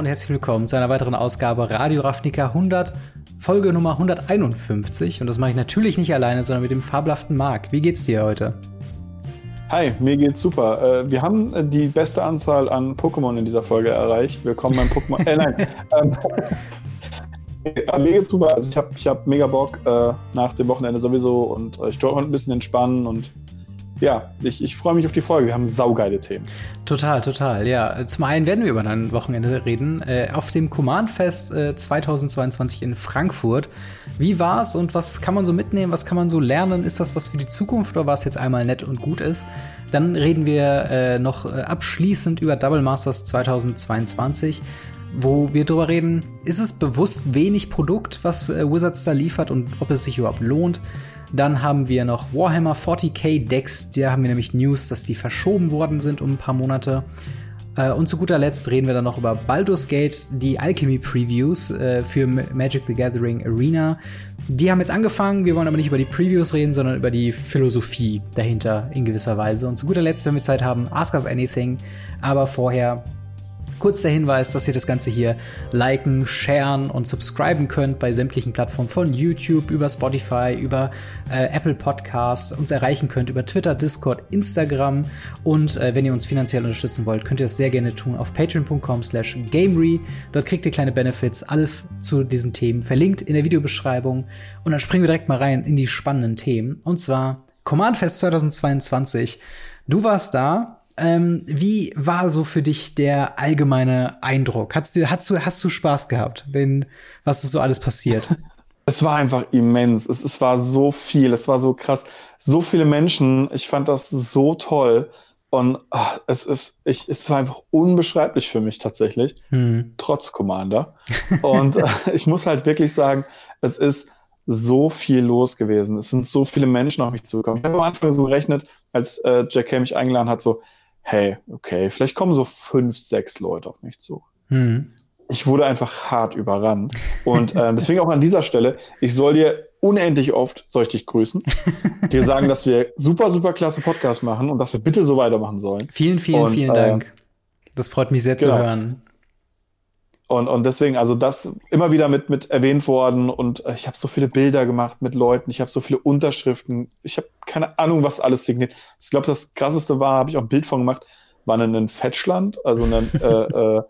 und herzlich willkommen zu einer weiteren Ausgabe Radio Ravnica 100, Folge Nummer 151. Und das mache ich natürlich nicht alleine, sondern mit dem fabelhaften Marc. Wie geht's dir heute? Hi, mir geht's super. Äh, wir haben äh, die beste Anzahl an Pokémon in dieser Folge erreicht. Willkommen beim Pokémon. äh, nein. ähm, mir geht's super. Also ich habe ich hab mega Bock äh, nach dem Wochenende sowieso und äh, ich wollte ein bisschen entspannen und ja, ich, ich freue mich auf die Folge. Wir haben saugeile Themen. Total, total, ja. Zum einen werden wir über dein Wochenende reden. Äh, auf dem Command Fest äh, 2022 in Frankfurt. Wie war's und was kann man so mitnehmen? Was kann man so lernen? Ist das was für die Zukunft oder was jetzt einmal nett und gut ist? Dann reden wir äh, noch äh, abschließend über Double Masters 2022 wo wir darüber reden, ist es bewusst wenig Produkt, was äh, Wizards da liefert und ob es sich überhaupt lohnt. Dann haben wir noch Warhammer 40k Decks. Da haben wir nämlich News, dass die verschoben worden sind um ein paar Monate. Äh, und zu guter Letzt reden wir dann noch über Baldur's Gate, die Alchemy Previews äh, für Magic the Gathering Arena. Die haben jetzt angefangen, wir wollen aber nicht über die Previews reden, sondern über die Philosophie dahinter in gewisser Weise. Und zu guter Letzt, wenn wir Zeit haben, Ask Us Anything. Aber vorher Kurz der Hinweis, dass ihr das Ganze hier liken, sharen und subscriben könnt bei sämtlichen Plattformen von YouTube, über Spotify, über äh, Apple Podcasts, uns erreichen könnt über Twitter, Discord, Instagram und äh, wenn ihr uns finanziell unterstützen wollt, könnt ihr das sehr gerne tun auf patreon.com slash gamery. Dort kriegt ihr kleine Benefits, alles zu diesen Themen verlinkt in der Videobeschreibung und dann springen wir direkt mal rein in die spannenden Themen und zwar Command Fest 2022. Du warst da, ähm, wie war so für dich der allgemeine Eindruck? Hast du, hast du, hast du Spaß gehabt, wenn, was ist so alles passiert? Es war einfach immens. Es, es war so viel. Es war so krass. So viele Menschen. Ich fand das so toll. Und ach, es ist, ich, es war einfach unbeschreiblich für mich tatsächlich, hm. trotz Commander. Und ich muss halt wirklich sagen, es ist so viel los gewesen. Es sind so viele Menschen auf mich zugekommen. Ich habe am Anfang so gerechnet, als äh, Jack Kay mich eingeladen hat, so, hey, okay, vielleicht kommen so fünf, sechs Leute auf mich zu. Mhm. Ich wurde einfach hart überrannt. Und äh, deswegen auch an dieser Stelle, ich soll dir unendlich oft, soll ich dich grüßen, dir sagen, dass wir super, super klasse Podcast machen und dass wir bitte so weitermachen sollen. Vielen, vielen, und, vielen äh, Dank. Das freut mich sehr genau. zu hören. Und, und deswegen, also das immer wieder mit, mit erwähnt worden und äh, ich habe so viele Bilder gemacht mit Leuten, ich habe so viele Unterschriften, ich habe keine Ahnung, was alles signiert. Ich glaube, das krasseste war, habe ich auch ein Bild von gemacht, war ein Fetchland, also ein äh, äh,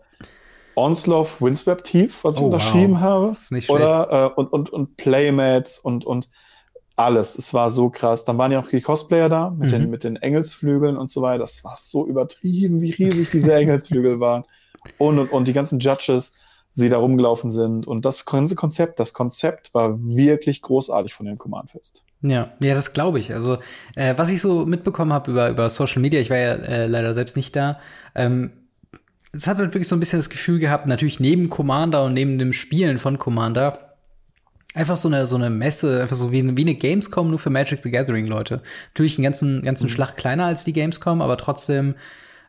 Onslow Windswept Tief, was ich oh, unterschrieben wow. habe. Das ist nicht schlecht. Oder, äh, und, und, und Playmats und, und alles. Es war so krass. Dann waren ja auch die Cosplayer da mit, mhm. den, mit den Engelsflügeln und so weiter. Das war so übertrieben, wie riesig diese Engelsflügel waren und, und, und die ganzen Judges, die da rumgelaufen sind. Und das ganze Konzept, das Konzept war wirklich großartig von dem Command Fest. Ja, ja, das glaube ich. Also, äh, was ich so mitbekommen habe über, über Social Media, ich war ja äh, leider selbst nicht da, ähm, es hat halt wirklich so ein bisschen das Gefühl gehabt, natürlich neben Commander und neben dem Spielen von Commander, einfach so eine, so eine Messe, einfach so wie, wie eine Gamescom nur für Magic the Gathering, Leute. Natürlich einen ganzen, ganzen mhm. Schlag kleiner als die Gamescom, aber trotzdem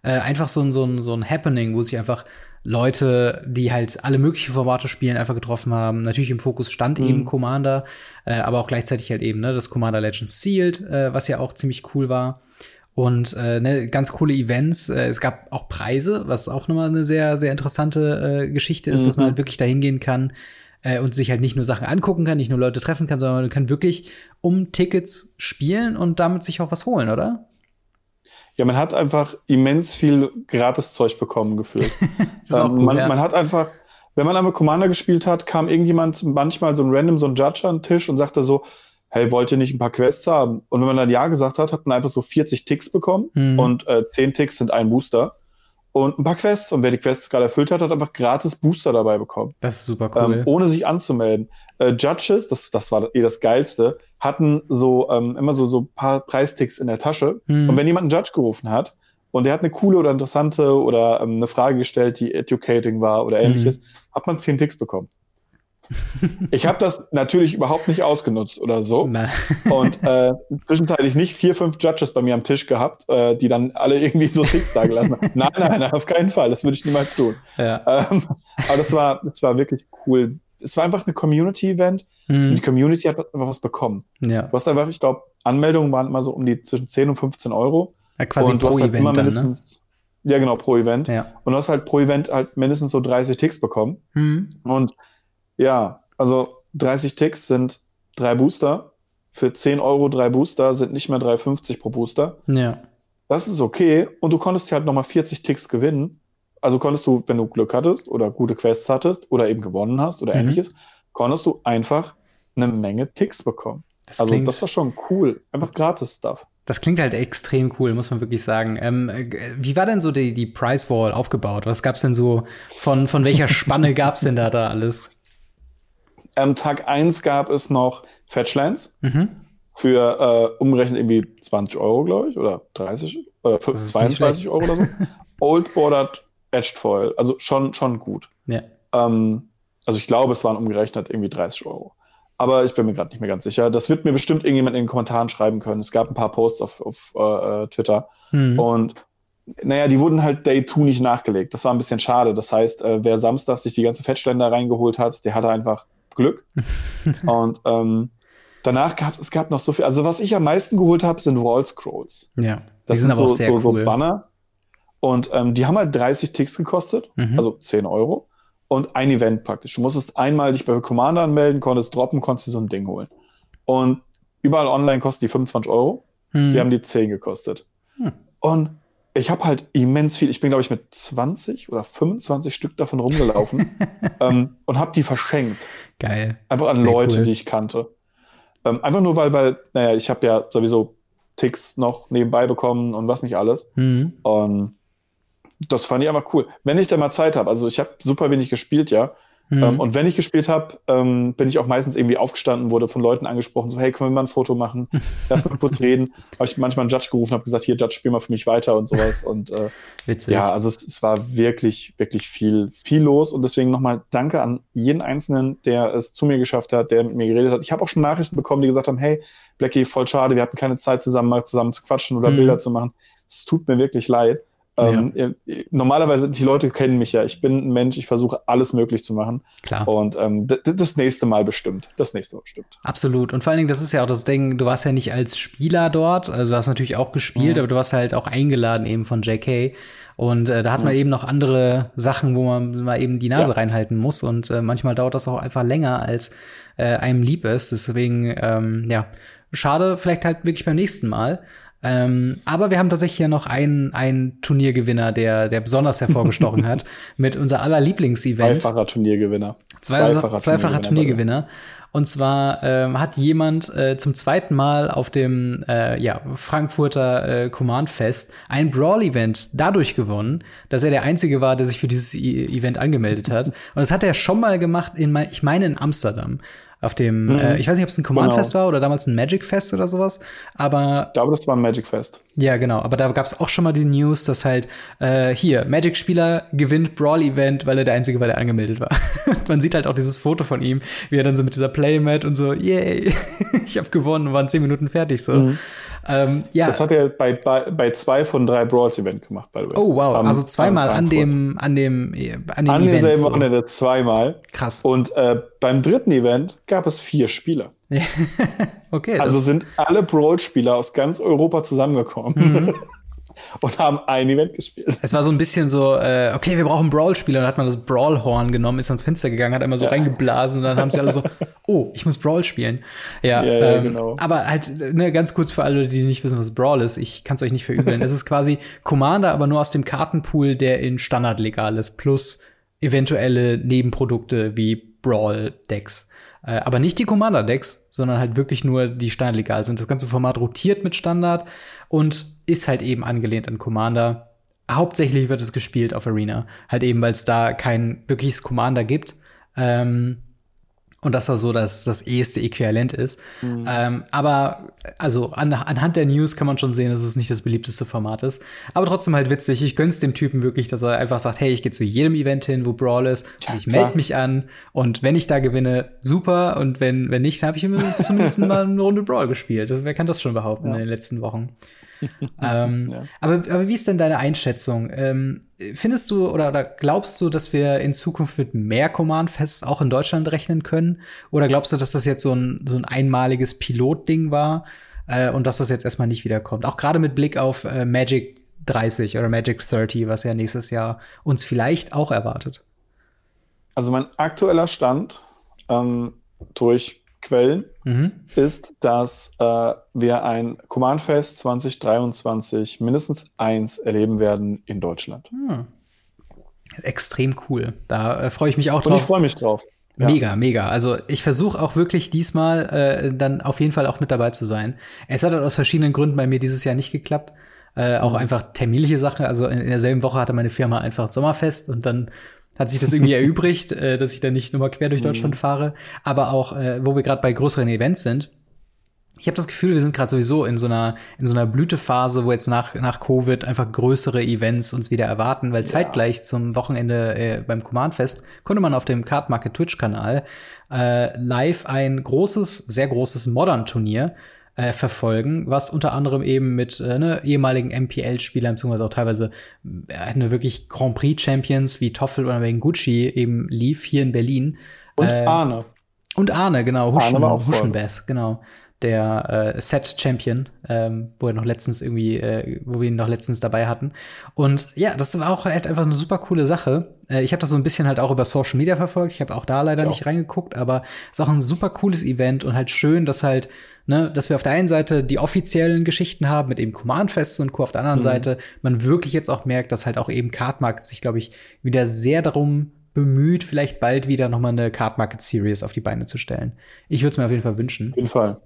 äh, einfach so ein, so, ein, so ein Happening, wo sich einfach Leute, die halt alle möglichen Formate spielen, einfach getroffen haben. Natürlich im Fokus stand mhm. eben Commander, äh, aber auch gleichzeitig halt eben ne, das Commander Legends Sealed, äh, was ja auch ziemlich cool war. Und äh, ne, ganz coole Events. Äh, es gab auch Preise, was auch nochmal eine sehr, sehr interessante äh, Geschichte ist, mhm. dass man halt wirklich dahin gehen kann äh, und sich halt nicht nur Sachen angucken kann, nicht nur Leute treffen kann, sondern man kann wirklich um Tickets spielen und damit sich auch was holen, oder? Ja, man hat einfach immens viel Gratis-Zeug bekommen gefühlt. ähm, cool, man, ja. man, hat einfach, wenn man einmal Commander gespielt hat, kam irgendjemand manchmal so ein random, so ein Judge an den Tisch und sagte so, hey, wollt ihr nicht ein paar Quests haben? Und wenn man dann Ja gesagt hat, hat man einfach so 40 Ticks bekommen mhm. und äh, 10 Ticks sind ein Booster und ein paar Quests. Und wer die Quests gerade erfüllt hat, hat einfach gratis Booster dabei bekommen. Das ist super cool. Ähm, ohne sich anzumelden. Äh, Judges, das, das war eh das Geilste, hatten so ähm, immer so so paar Preisticks in der Tasche. Mhm. Und wenn jemand einen Judge gerufen hat und der hat eine coole oder interessante oder ähm, eine Frage gestellt, die educating war oder ähnliches, mhm. hat man zehn Ticks bekommen. ich habe das natürlich überhaupt nicht ausgenutzt oder so. Und äh, zwischenzeitlich nicht vier, fünf Judges bei mir am Tisch gehabt, äh, die dann alle irgendwie so Ticks da gelassen haben. Nein, nein, nein, auf keinen Fall. Das würde ich niemals tun. Ja. Ähm, aber das war, das war wirklich cool. Es war einfach eine Community-Event Mhm. die Community hat einfach was bekommen. Ja. Du hast einfach, ich glaube, Anmeldungen waren immer so um die zwischen 10 und 15 Euro. Ja, quasi und du pro hast halt Event immer mindestens, Ja, genau, pro Event. Ja. Und du hast halt pro Event halt mindestens so 30 Ticks bekommen. Mhm. Und ja, also 30 Ticks sind drei Booster. Für 10 Euro drei Booster sind nicht mehr 3,50 pro Booster. Ja. Das ist okay. Und du konntest halt nochmal 40 Ticks gewinnen. Also konntest du, wenn du Glück hattest oder gute Quests hattest oder eben gewonnen hast oder Mhm. ähnliches, konntest du einfach eine Menge Ticks bekommen. Das also klingt, das war schon cool. Einfach gratis Stuff. das klingt halt extrem cool, muss man wirklich sagen. Ähm, äh, wie war denn so die, die Price Wall aufgebaut? Was gab's denn so von, von welcher Spanne gab's denn da, da alles? Am Tag 1 gab es noch Fetchlands Mhm. für äh, umgerechnet irgendwie 20 Euro, glaube ich, oder 30 oder Das ist nicht 22 Euro oder so. Old Bordered Edged Foil, also schon, schon gut. Ja. Ähm, also ich glaube, es waren umgerechnet irgendwie 30 Euro. Aber ich bin mir gerade nicht mehr ganz sicher. Das wird mir bestimmt irgendjemand in den Kommentaren schreiben können. Es gab ein paar Posts auf, auf äh, Twitter Mhm. und naja, die wurden halt Day 2 nicht nachgelegt. Das war ein bisschen schade. Das heißt, äh, wer Samstag sich die ganze Fettständer reingeholt hat, der hatte einfach Glück. und ähm, danach gab es, es gab noch so viel. Also was ich am meisten geholt habe, sind Wall Scrolls. ja. Das die sind aber so, auch sehr so, cool. so Banner. Und ähm, die haben halt 30 Ticks gekostet, Mhm. also 10 Euro. Und ein Event praktisch. Du musstest einmal dich bei Commander anmelden, konntest droppen, konntest dir so ein Ding holen. Und überall online kosten die 25 Euro. Mhm. Die haben die 10 gekostet. Hm. Und ich habe halt immens viel, ich bin glaube ich mit 20 oder 25 Stück davon rumgelaufen ähm, und habe die verschenkt. Geil. Einfach an Sehr Leute, cool. die ich kannte. Ähm, einfach nur, weil, weil, naja, ich habe ja sowieso Ticks noch nebenbei bekommen und was nicht alles. Mhm. Und das fand ich einfach cool. Wenn ich da mal Zeit habe, also ich habe super wenig gespielt, ja. Mhm. Ähm, und wenn ich gespielt habe, ähm, bin ich auch meistens irgendwie aufgestanden, wurde von Leuten angesprochen, so, hey, können wir mal ein Foto machen? Lass mal kurz reden. Habe ich manchmal einen Judge gerufen, habe gesagt, hier, Judge, spiel mal für mich weiter und sowas. Und äh, Witzig. ja, also es, es war wirklich, wirklich viel, viel los. Und deswegen nochmal danke an jeden Einzelnen, der es zu mir geschafft hat, der mit mir geredet hat. Ich habe auch schon Nachrichten bekommen, die gesagt haben, hey, Blackie, voll schade, wir hatten keine Zeit zusammen, mal zusammen zu quatschen oder Mhm. Bilder zu machen. Es tut mir wirklich leid. Ähm, ihr- normalerweise, die Leute kennen mich ja. Ich bin ein Mensch, ich versuche alles möglich zu machen. Klar. Und ähm, das nächste Mal bestimmt. Das nächste Mal bestimmt. Absolut. Und vor allen Dingen, das ist ja auch das Ding, du warst ja nicht als Spieler dort, also du hast natürlich auch gespielt, Mhm. aber du warst halt auch eingeladen eben von JK. Und äh, da hat man eben noch andere Sachen, wo man mal eben die Nase Ja. reinhalten muss. Und äh, manchmal dauert das auch einfach länger, als äh, einem lieb ist. Deswegen, ähm, ja, schade, vielleicht halt wirklich beim nächsten Mal. Ähm, aber wir haben tatsächlich ja noch einen, einen Turniergewinner, der, der besonders hervorgestochen hat, mit unser aller Lieblingsevent. Zweifacher Turniergewinner. Zweifacher, zweifacher way. Turniergewinner. Und zwar ähm, hat jemand äh, zum zweiten Mal auf dem äh, ja, Frankfurter äh, Command Fest ein Brawl-Event dadurch gewonnen, dass er der Einzige war, der sich für dieses I Event angemeldet hat. Und das hat er schon mal gemacht, in, ich meine in Amsterdam. Auf dem, Mhm. äh, ich weiß nicht, ob es ein Command Genau. Fest war oder damals ein Magic Fest oder sowas, aber Ich glaube, das war ein Magic Fest. ja, genau. Aber da gab es auch schon mal die News, dass halt äh, hier Magic-Spieler gewinnt Brawl-Event, weil er der Einzige war, der angemeldet war. Man sieht halt auch dieses Foto von ihm, wie er dann so mit dieser Playmat und so, yay, ich habe gewonnen, und waren zehn Minuten fertig so. Mhm. Ähm, ja. Das hat er bei, bei, bei zwei von drei Brawls Event gemacht, by the way. Oh wow, Am- also zweimal an dem an dem an dem An Event. demselben So. Wochenende zweimal. Krass. Und äh, beim dritten Event gab es vier Spieler. okay, Also sind alle Brawl-Spieler aus ganz Europa zusammengekommen Mhm. und haben ein Event gespielt. es war so ein bisschen so, äh, okay, wir brauchen Brawl-Spieler. Und dann hat man das Brawl-Horn genommen, ist ans Fenster gegangen, hat einmal so Ja. reingeblasen und dann haben sie alle so, oh, ich muss Brawl spielen. Ja, Ja, ja, ähm, genau. aber halt, ne, ganz kurz für alle, die nicht wissen, was Brawl ist, ich kann es euch nicht verübeln. es ist quasi Commander, aber nur aus dem Kartenpool, der in Standard legal ist, plus eventuelle Nebenprodukte wie Brawl-Decks. Äh, aber nicht die Commander-Decks, sondern halt wirklich nur die standardlegal sind. Das ganze Format rotiert mit Standard und ist halt eben angelehnt an Commander. Hauptsächlich wird es gespielt auf Arena. Halt eben, weil es da kein wirkliches Commander gibt. Ähm, und das da so das, das eheste Äquivalent ist. Ähm, aber also an, anhand der News kann man schon sehen, dass es nicht das beliebteste Format ist. Aber trotzdem halt witzig. Ich gönn's dem Typen wirklich, dass er einfach sagt, hey, ich gehe zu jedem Event hin, wo Brawl ist. Ja, und ich melde mich an. Und wenn ich da gewinne, super. Und wenn, wenn nicht, dann habe ich immer zumindest mal eine Runde Brawl gespielt. Also, wer kann das schon behaupten Ja. in den letzten Wochen? ähm, Ja. aber, aber wie ist denn deine Einschätzung? Ähm, findest du oder, oder glaubst du, dass wir in Zukunft mit mehr Command-Fests auch in Deutschland rechnen können? Oder glaubst du, dass das jetzt so ein, so ein einmaliges Pilotding war äh, und dass das jetzt erstmal nicht wiederkommt? Auch gerade mit Blick auf äh, Magic 30 oder Magic 30, was ja nächstes Jahr uns vielleicht auch erwartet? Also mein aktueller Stand ähm, durch Quellen mhm. ist, dass äh, wir ein Command Fest 2023 mindestens eins erleben werden in Deutschland. Hm. Extrem cool. Da äh, freue ich mich auch drauf. Und ich freue mich drauf. Ja. Mega, mega. Also ich versuche auch wirklich diesmal äh, dann auf jeden Fall auch mit dabei zu sein. Es hat halt aus verschiedenen Gründen bei mir dieses Jahr nicht geklappt. Äh, auch mhm. einfach terminliche Sache. Also in, in derselben Woche hatte meine Firma einfach Sommerfest und dann hat sich das irgendwie erübrigt, äh, dass ich dann nicht nochmal quer durch mhm. Deutschland mhm. fahre. Aber auch, äh, wo wir gerade bei größeren Events sind, ich habe das Gefühl, wir sind gerade sowieso in so einer in so einer Blütephase, wo jetzt nach nach Covid einfach größere Events uns wieder erwarten, weil ja. zeitgleich zum Wochenende äh, beim Command Fest konnte man auf dem Card Market Twitch Kanal äh, live ein großes, sehr großes Modern Turnier äh, verfolgen, was unter anderem eben mit äh, ne, ehemaligen MPL-Spielern, beziehungsweise auch teilweise äh, ne, wirklich Grand Prix-Champions wie Toffel oder Gucci eben lief hier in Berlin. Und äh, Arne. Und Arne, genau, Huschen, Huschenbeth, genau der äh, Set-Champion, ähm, wo er noch letztens irgendwie, äh, wo wir ihn noch letztens dabei hatten. Und ja, das war auch halt einfach eine super coole Sache. Äh, ich habe das so ein bisschen halt auch über Social Media verfolgt. Ich habe auch da leider ja. nicht reingeguckt, aber es ist auch ein super cooles Event und halt schön, dass halt, ne, dass wir auf der einen Seite die offiziellen Geschichten haben mit eben Command-Fests und Co. Auf der anderen mhm. Seite man wirklich jetzt auch merkt, dass halt auch eben Cardmarkt sich, glaube ich, wieder sehr darum bemüht, vielleicht bald wieder noch mal eine Card Market Series auf die Beine zu stellen. Ich würde es mir auf jeden Fall wünschen. Auf jeden Fall.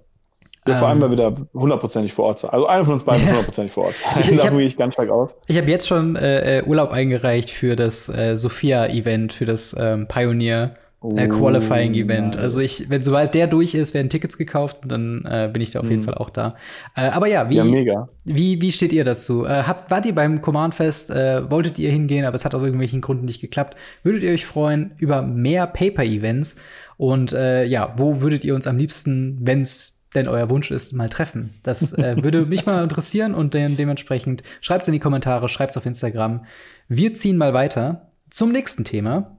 Ja, vor allem, weil wir da hundertprozentig vor Ort sind. Also einer von uns beiden hundertprozentig vor Ort. ich, ich, hab, ich ganz stark aus. Ich habe jetzt schon äh, äh, Urlaub eingereicht für das äh, Sophia-Event, für das ähm, Pioneer äh, Qualifying oh, Event. Nein. Also ich, wenn sobald der durch ist, werden Tickets gekauft und dann äh, bin ich da auf jeden mhm. Fall auch da. Äh, aber ja, wie, ja, wie wie steht ihr dazu? Äh, habt, wart ihr beim Command Fest? Äh, wolltet ihr hingehen, aber es hat aus irgendwelchen Gründen nicht geklappt? Würdet ihr euch freuen über mehr Paper-Events? Und äh, ja, wo würdet ihr uns am liebsten, wenn es denn euer Wunsch ist, mal treffen. Das würde mich mal interessieren und de dementsprechend schreibt es in die Kommentare, schreibt es auf Instagram. Wir ziehen mal weiter zum nächsten Thema.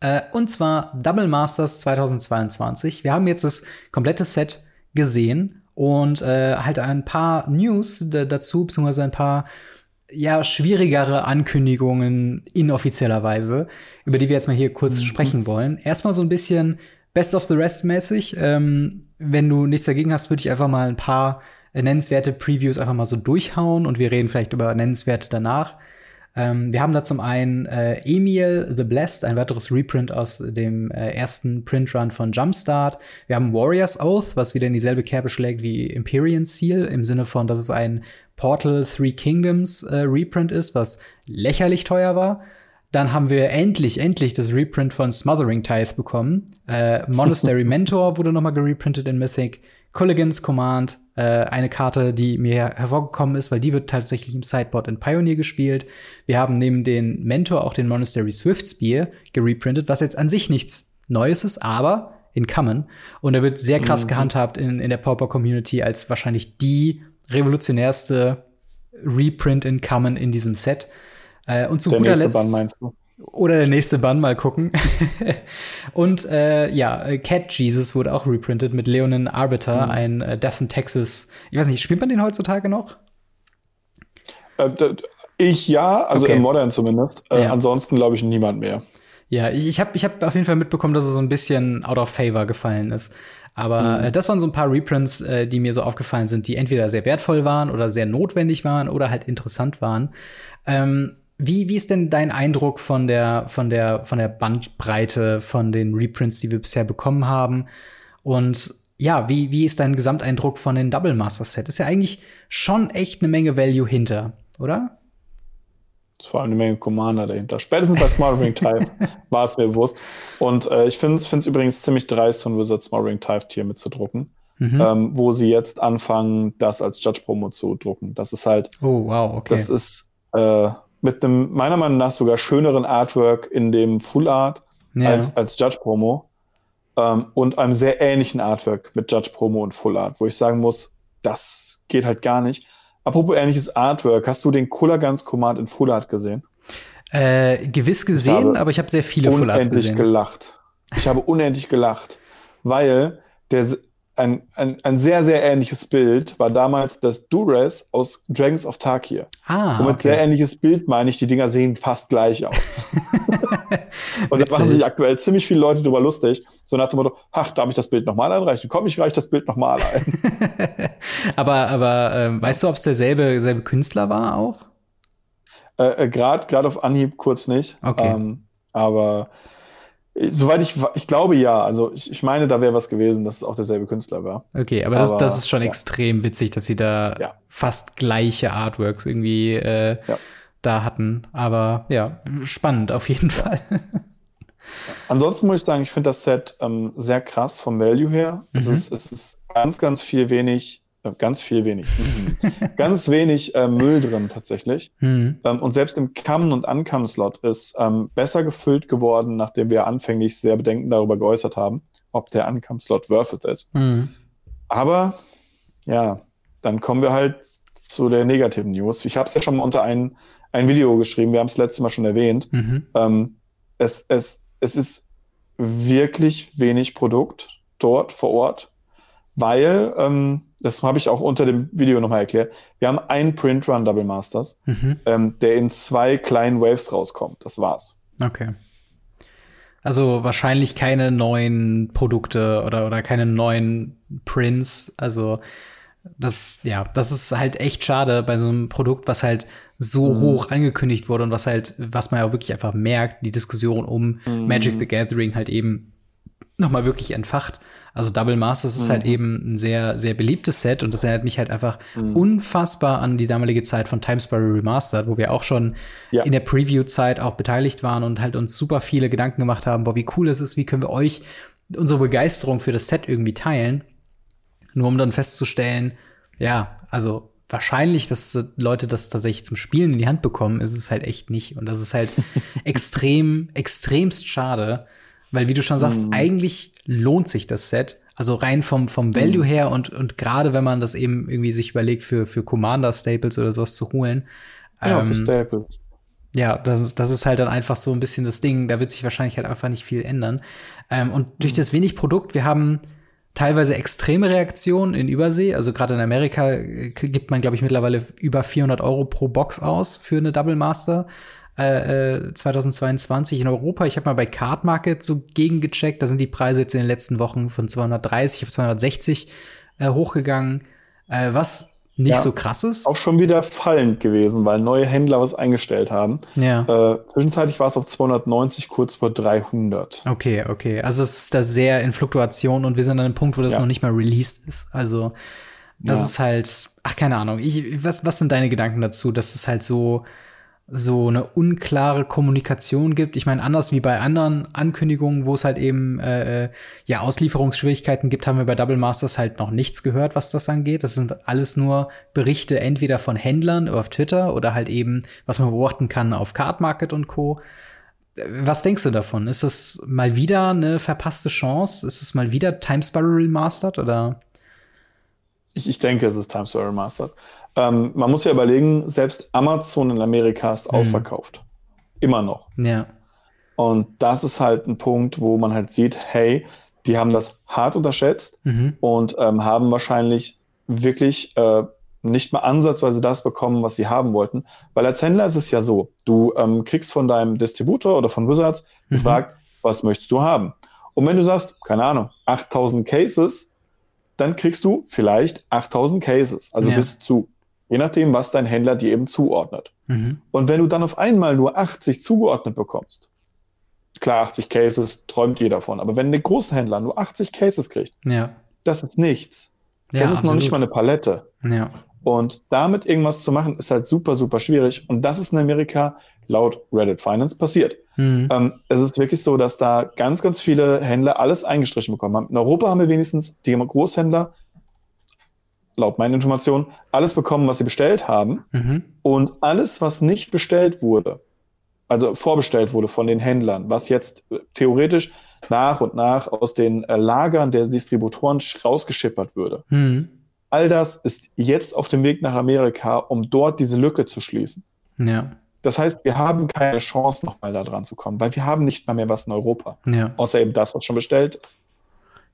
Äh, und zwar Double Masters 2022. Wir haben jetzt das komplette Set gesehen und äh, halt ein paar News dazu, beziehungsweise ein paar ja, schwierigere Ankündigungen inoffizieller Weise, über die wir jetzt mal hier kurz mhm. sprechen wollen. Erstmal so ein bisschen Best of the Rest mäßig. Ähm, wenn du nichts dagegen hast, würde ich einfach mal ein paar äh, nennenswerte Previews einfach mal so durchhauen und wir reden vielleicht über nennenswerte danach. Ähm, wir haben da zum einen äh, Emil the Blessed, ein weiteres Reprint aus dem äh, ersten Printrun von Jumpstart. Wir haben Warriors Oath, was wieder in dieselbe Kerbe schlägt wie Empyrean Seal, im Sinne von, dass es ein Portal Three Kingdoms äh, Reprint ist, was lächerlich teuer war. Dann haben wir endlich, endlich das Reprint von Smothering Tithe bekommen. Äh, Monastery Mentor wurde nochmal gereprintet in Mythic. Colligans Command, äh, eine Karte, die mir hervorgekommen ist, weil die wird tatsächlich im Sideboard in Pioneer gespielt. Wir haben neben den Mentor auch den Monastery Swift Spear gereprintet, was jetzt an sich nichts Neues ist, aber in Common. Und er wird sehr krass mhm. gehandhabt in, in der Pauper Community als wahrscheinlich die revolutionärste Reprint in Common in diesem Set. Äh, und zu der guter Letzt. Bann, meinst du? Oder der nächste Bann, mal gucken. und äh, ja, Cat Jesus wurde auch reprintet mit Leonin Arbiter, mhm. ein äh, Death in Texas. Ich weiß nicht, spielt man den heutzutage noch? Äh, ich ja, also okay. im Modern zumindest. Äh, ja. Ansonsten glaube ich niemand mehr. Ja, ich, ich habe ich hab auf jeden Fall mitbekommen, dass er so ein bisschen out of favor gefallen ist. Aber mhm. äh, das waren so ein paar Reprints, äh, die mir so aufgefallen sind, die entweder sehr wertvoll waren oder sehr notwendig waren oder halt interessant waren. Ähm, wie, wie ist denn dein Eindruck von der, von der, von der Bandbreite von den Reprints, die wir bisher bekommen haben? Und ja, wie, wie ist dein Gesamteindruck von den Double Master Set? Ist ja eigentlich schon echt eine Menge Value hinter, oder? Es vor allem eine Menge Commander dahinter. Spätestens bei Smothering Type war es mir bewusst. Und äh, ich finde es übrigens ziemlich dreist von Wizard Smothering Type hier mitzudrucken. Mhm. Ähm, wo sie jetzt anfangen, das als Judge-Promo zu drucken. Das ist halt. Oh, wow, okay. Das ist äh, mit einem meiner Meinung nach sogar schöneren Artwork in dem Full Art ja. als, als Judge Promo ähm, und einem sehr ähnlichen Artwork mit Judge Promo und Full Art, wo ich sagen muss, das geht halt gar nicht. Apropos ähnliches Artwork, hast du den Guns Command in Full Art gesehen? Äh, gewiss gesehen, ich aber ich habe sehr viele Full Arts gesehen. gelacht. Ich habe unendlich gelacht, weil der ein, ein, ein sehr, sehr ähnliches Bild war damals das Duress aus Dragons of Tarkir. Ah, Und mit okay. sehr ähnliches Bild meine ich, die Dinger sehen fast gleich aus. Und da machen sich aktuell ziemlich viele Leute drüber lustig. So nach dem Motto, ach, darf ich das Bild nochmal einreichen? Komm, ich reiche das Bild nochmal ein. aber aber ähm, weißt du, ob es derselbe selbe Künstler war auch? äh, äh, Gerade auf Anhieb kurz nicht. Okay. Ähm, aber äh, soweit ich, ich glaube ja. Also ich, ich meine, da wäre was gewesen, dass es auch derselbe Künstler war. Okay, aber, das, Aber, das ist schon ja. extrem witzig, dass sie da Ja. fast gleiche Artworks irgendwie äh, Ja. da hatten. Aber ja, spannend auf jeden Fall. Ansonsten muss ich sagen, ich finde das Set ähm, sehr krass vom Value her. Es, Mhm. ist, es ist ganz, ganz viel wenig, ganz viel wenig, mhm. ganz wenig äh, Müll drin tatsächlich. Hm. Ähm, und selbst im Come- und Uncome-Slot ist ähm, besser gefüllt geworden, nachdem wir anfänglich sehr Bedenken darüber geäußert haben, ob der Uncome-Slot worth it ist. Hm. Aber ja, dann kommen wir halt zu der negativen News. Ich habe es ja schon mal unter ein, ein Video geschrieben, wir haben es letztes Mal schon erwähnt. Mhm. Ähm, es, es, es ist wirklich wenig Produkt dort vor Ort, weil, ähm, das habe ich auch unter dem Video nochmal erklärt, wir haben einen Print Run Double Masters, Mhm. ähm, der in zwei kleinen Waves rauskommt. Das war's. Okay. Also wahrscheinlich keine neuen Produkte oder, oder keine neuen Prints. Also das, ja, das ist halt echt schade bei so einem Produkt, was halt so Mhm. hoch angekündigt wurde und was halt, was man ja wirklich einfach merkt, die Diskussion um Mhm. Magic the Gathering halt eben nochmal wirklich entfacht. Also Double Masters ist Mhm. halt eben ein sehr, sehr beliebtes Set und das erinnert mich halt einfach Mhm. unfassbar an die damalige Zeit von Time Spiral Remastered, wo wir auch schon Ja. in der Preview-Zeit auch beteiligt waren und halt uns super viele Gedanken gemacht haben, boah, wie cool es ist, wie können wir euch unsere Begeisterung für das Set irgendwie teilen. Nur um dann festzustellen, ja, also wahrscheinlich, dass Leute das tatsächlich zum Spielen in die Hand bekommen, ist es halt echt nicht. Und das ist halt extrem, extremst schade, weil wie du schon sagst, Mhm. eigentlich lohnt sich das Set. Also rein vom, vom Value her und, und gerade wenn man das eben irgendwie sich überlegt, für, für Commander-Staples oder sowas zu holen. Ja, ähm, für Staples. ja, das, ist- das ist halt dann einfach so ein bisschen das Ding. Da wird sich wahrscheinlich halt einfach nicht viel ändern. Ähm, und durch das wenig Produkt, wir haben teilweise extreme Reaktionen in Übersee. Also gerade in Amerika äh, gibt man, glaube ich, mittlerweile über 400 Euro pro Box aus für eine Double Master. Äh, äh, 2022 in Europa. Ich habe mal bei Card Market so gegengecheckt. Da sind die Preise jetzt in den letzten Wochen von 230 auf 260 äh, hochgegangen. Äh, was nicht Ja. so krass ist. Auch schon wieder fallend gewesen, weil neue Händler was eingestellt haben. Ja. Äh, zwischenzeitlich war es auf 290, kurz vor 300. Okay, okay. Also es ist da sehr in Fluktuation und wir sind an einem Punkt, wo das Ja. noch nicht mal released ist. Also das Ja. ist halt, ach keine Ahnung. Ich, was, was sind deine Gedanken dazu, dass es halt so so eine unklare Kommunikation gibt? Ich meine, anders wie bei anderen Ankündigungen, wo es halt eben äh, ja Auslieferungsschwierigkeiten gibt, haben wir bei Double Masters halt noch nichts gehört, was das angeht. Das sind alles nur Berichte entweder von Händlern auf Twitter oder halt eben, was man beobachten kann auf Card Market und Co. Was denkst du davon? Ist es mal wieder eine verpasste Chance? Ist es mal wieder Time Spiral Remastered oder? Ich, ich denke, es ist Times Square Remastered. Ähm, man muss ja überlegen, selbst Amazon in Amerika ist Mhm. ausverkauft. Immer noch. Ja. Und das ist halt ein Punkt, wo man halt sieht, hey, die haben das hart unterschätzt Mhm. und ähm, haben wahrscheinlich wirklich äh, nicht mal ansatzweise das bekommen, was sie haben wollten. Weil als Händler ist es ja so, du ähm, kriegst von deinem Distributor oder von Wizards Mhm. gefragt, was möchtest du haben? Und wenn du sagst, keine Ahnung, 8000 Cases, dann kriegst du vielleicht 8000 Cases, also Ja. bis zu. Je nachdem, was dein Händler dir eben zuordnet. Mhm. Und wenn du dann auf einmal nur 80 zugeordnet bekommst, klar, 80 Cases träumt jeder davon, aber wenn der Großhändler nur 80 Cases kriegt, Ja. das ist nichts. ja das ist noch nicht mal absolut. eine Palette. Ja. Und damit irgendwas zu machen, ist halt super, super schwierig. Und das ist in Amerika laut Reddit Finance passiert. Mhm. Ähm, es ist wirklich so, dass da ganz, ganz viele Händler alles eingestrichen bekommen haben. In Europa haben wir wenigstens die Großhändler, laut meinen Informationen, alles bekommen, was sie bestellt haben. Mhm. Und alles, was nicht bestellt wurde, also vorbestellt wurde von den Händlern, was jetzt äh, theoretisch nach und nach aus den äh, Lagern der Distributoren sch- rausgeschippert würde, Mhm. all das ist jetzt auf dem Weg nach Amerika, um dort diese Lücke zu schließen. Ja. Das heißt, wir haben keine Chance, nochmal da dran zu kommen, weil wir haben nicht mal mehr was in Europa, Ja. außer eben das, was schon bestellt ist.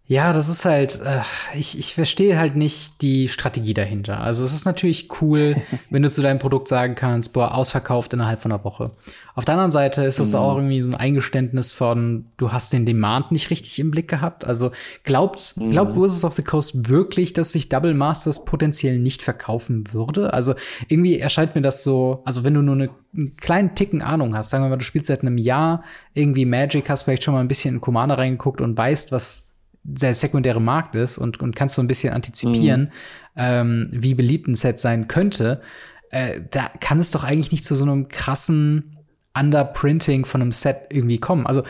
Ja, das ist halt, äh, ich, ich verstehe halt nicht die Strategie dahinter. Also es ist natürlich cool, wenn du zu deinem Produkt sagen kannst, boah, ausverkauft innerhalb von einer Woche. Auf der anderen Seite ist das mhm. auch irgendwie so ein Eingeständnis von, du hast den Demand nicht richtig im Blick gehabt. Also glaubt, mhm. glaubt Wizards of the Coast wirklich, dass sich Double Masters potenziell nicht verkaufen würde? Also irgendwie erscheint mir das so, also wenn du nur eine, einen kleinen Ticken Ahnung hast, sagen wir mal, du spielst seit einem Jahr irgendwie Magic, hast vielleicht schon mal ein bisschen in Commander reingeguckt und weißt, was der sekundäre Markt ist und, und kannst so ein bisschen antizipieren, mhm. ähm, wie beliebt ein Set sein könnte, äh, da kann es doch eigentlich nicht zu so einem krassen Underprinting von einem Set irgendwie kommen. Also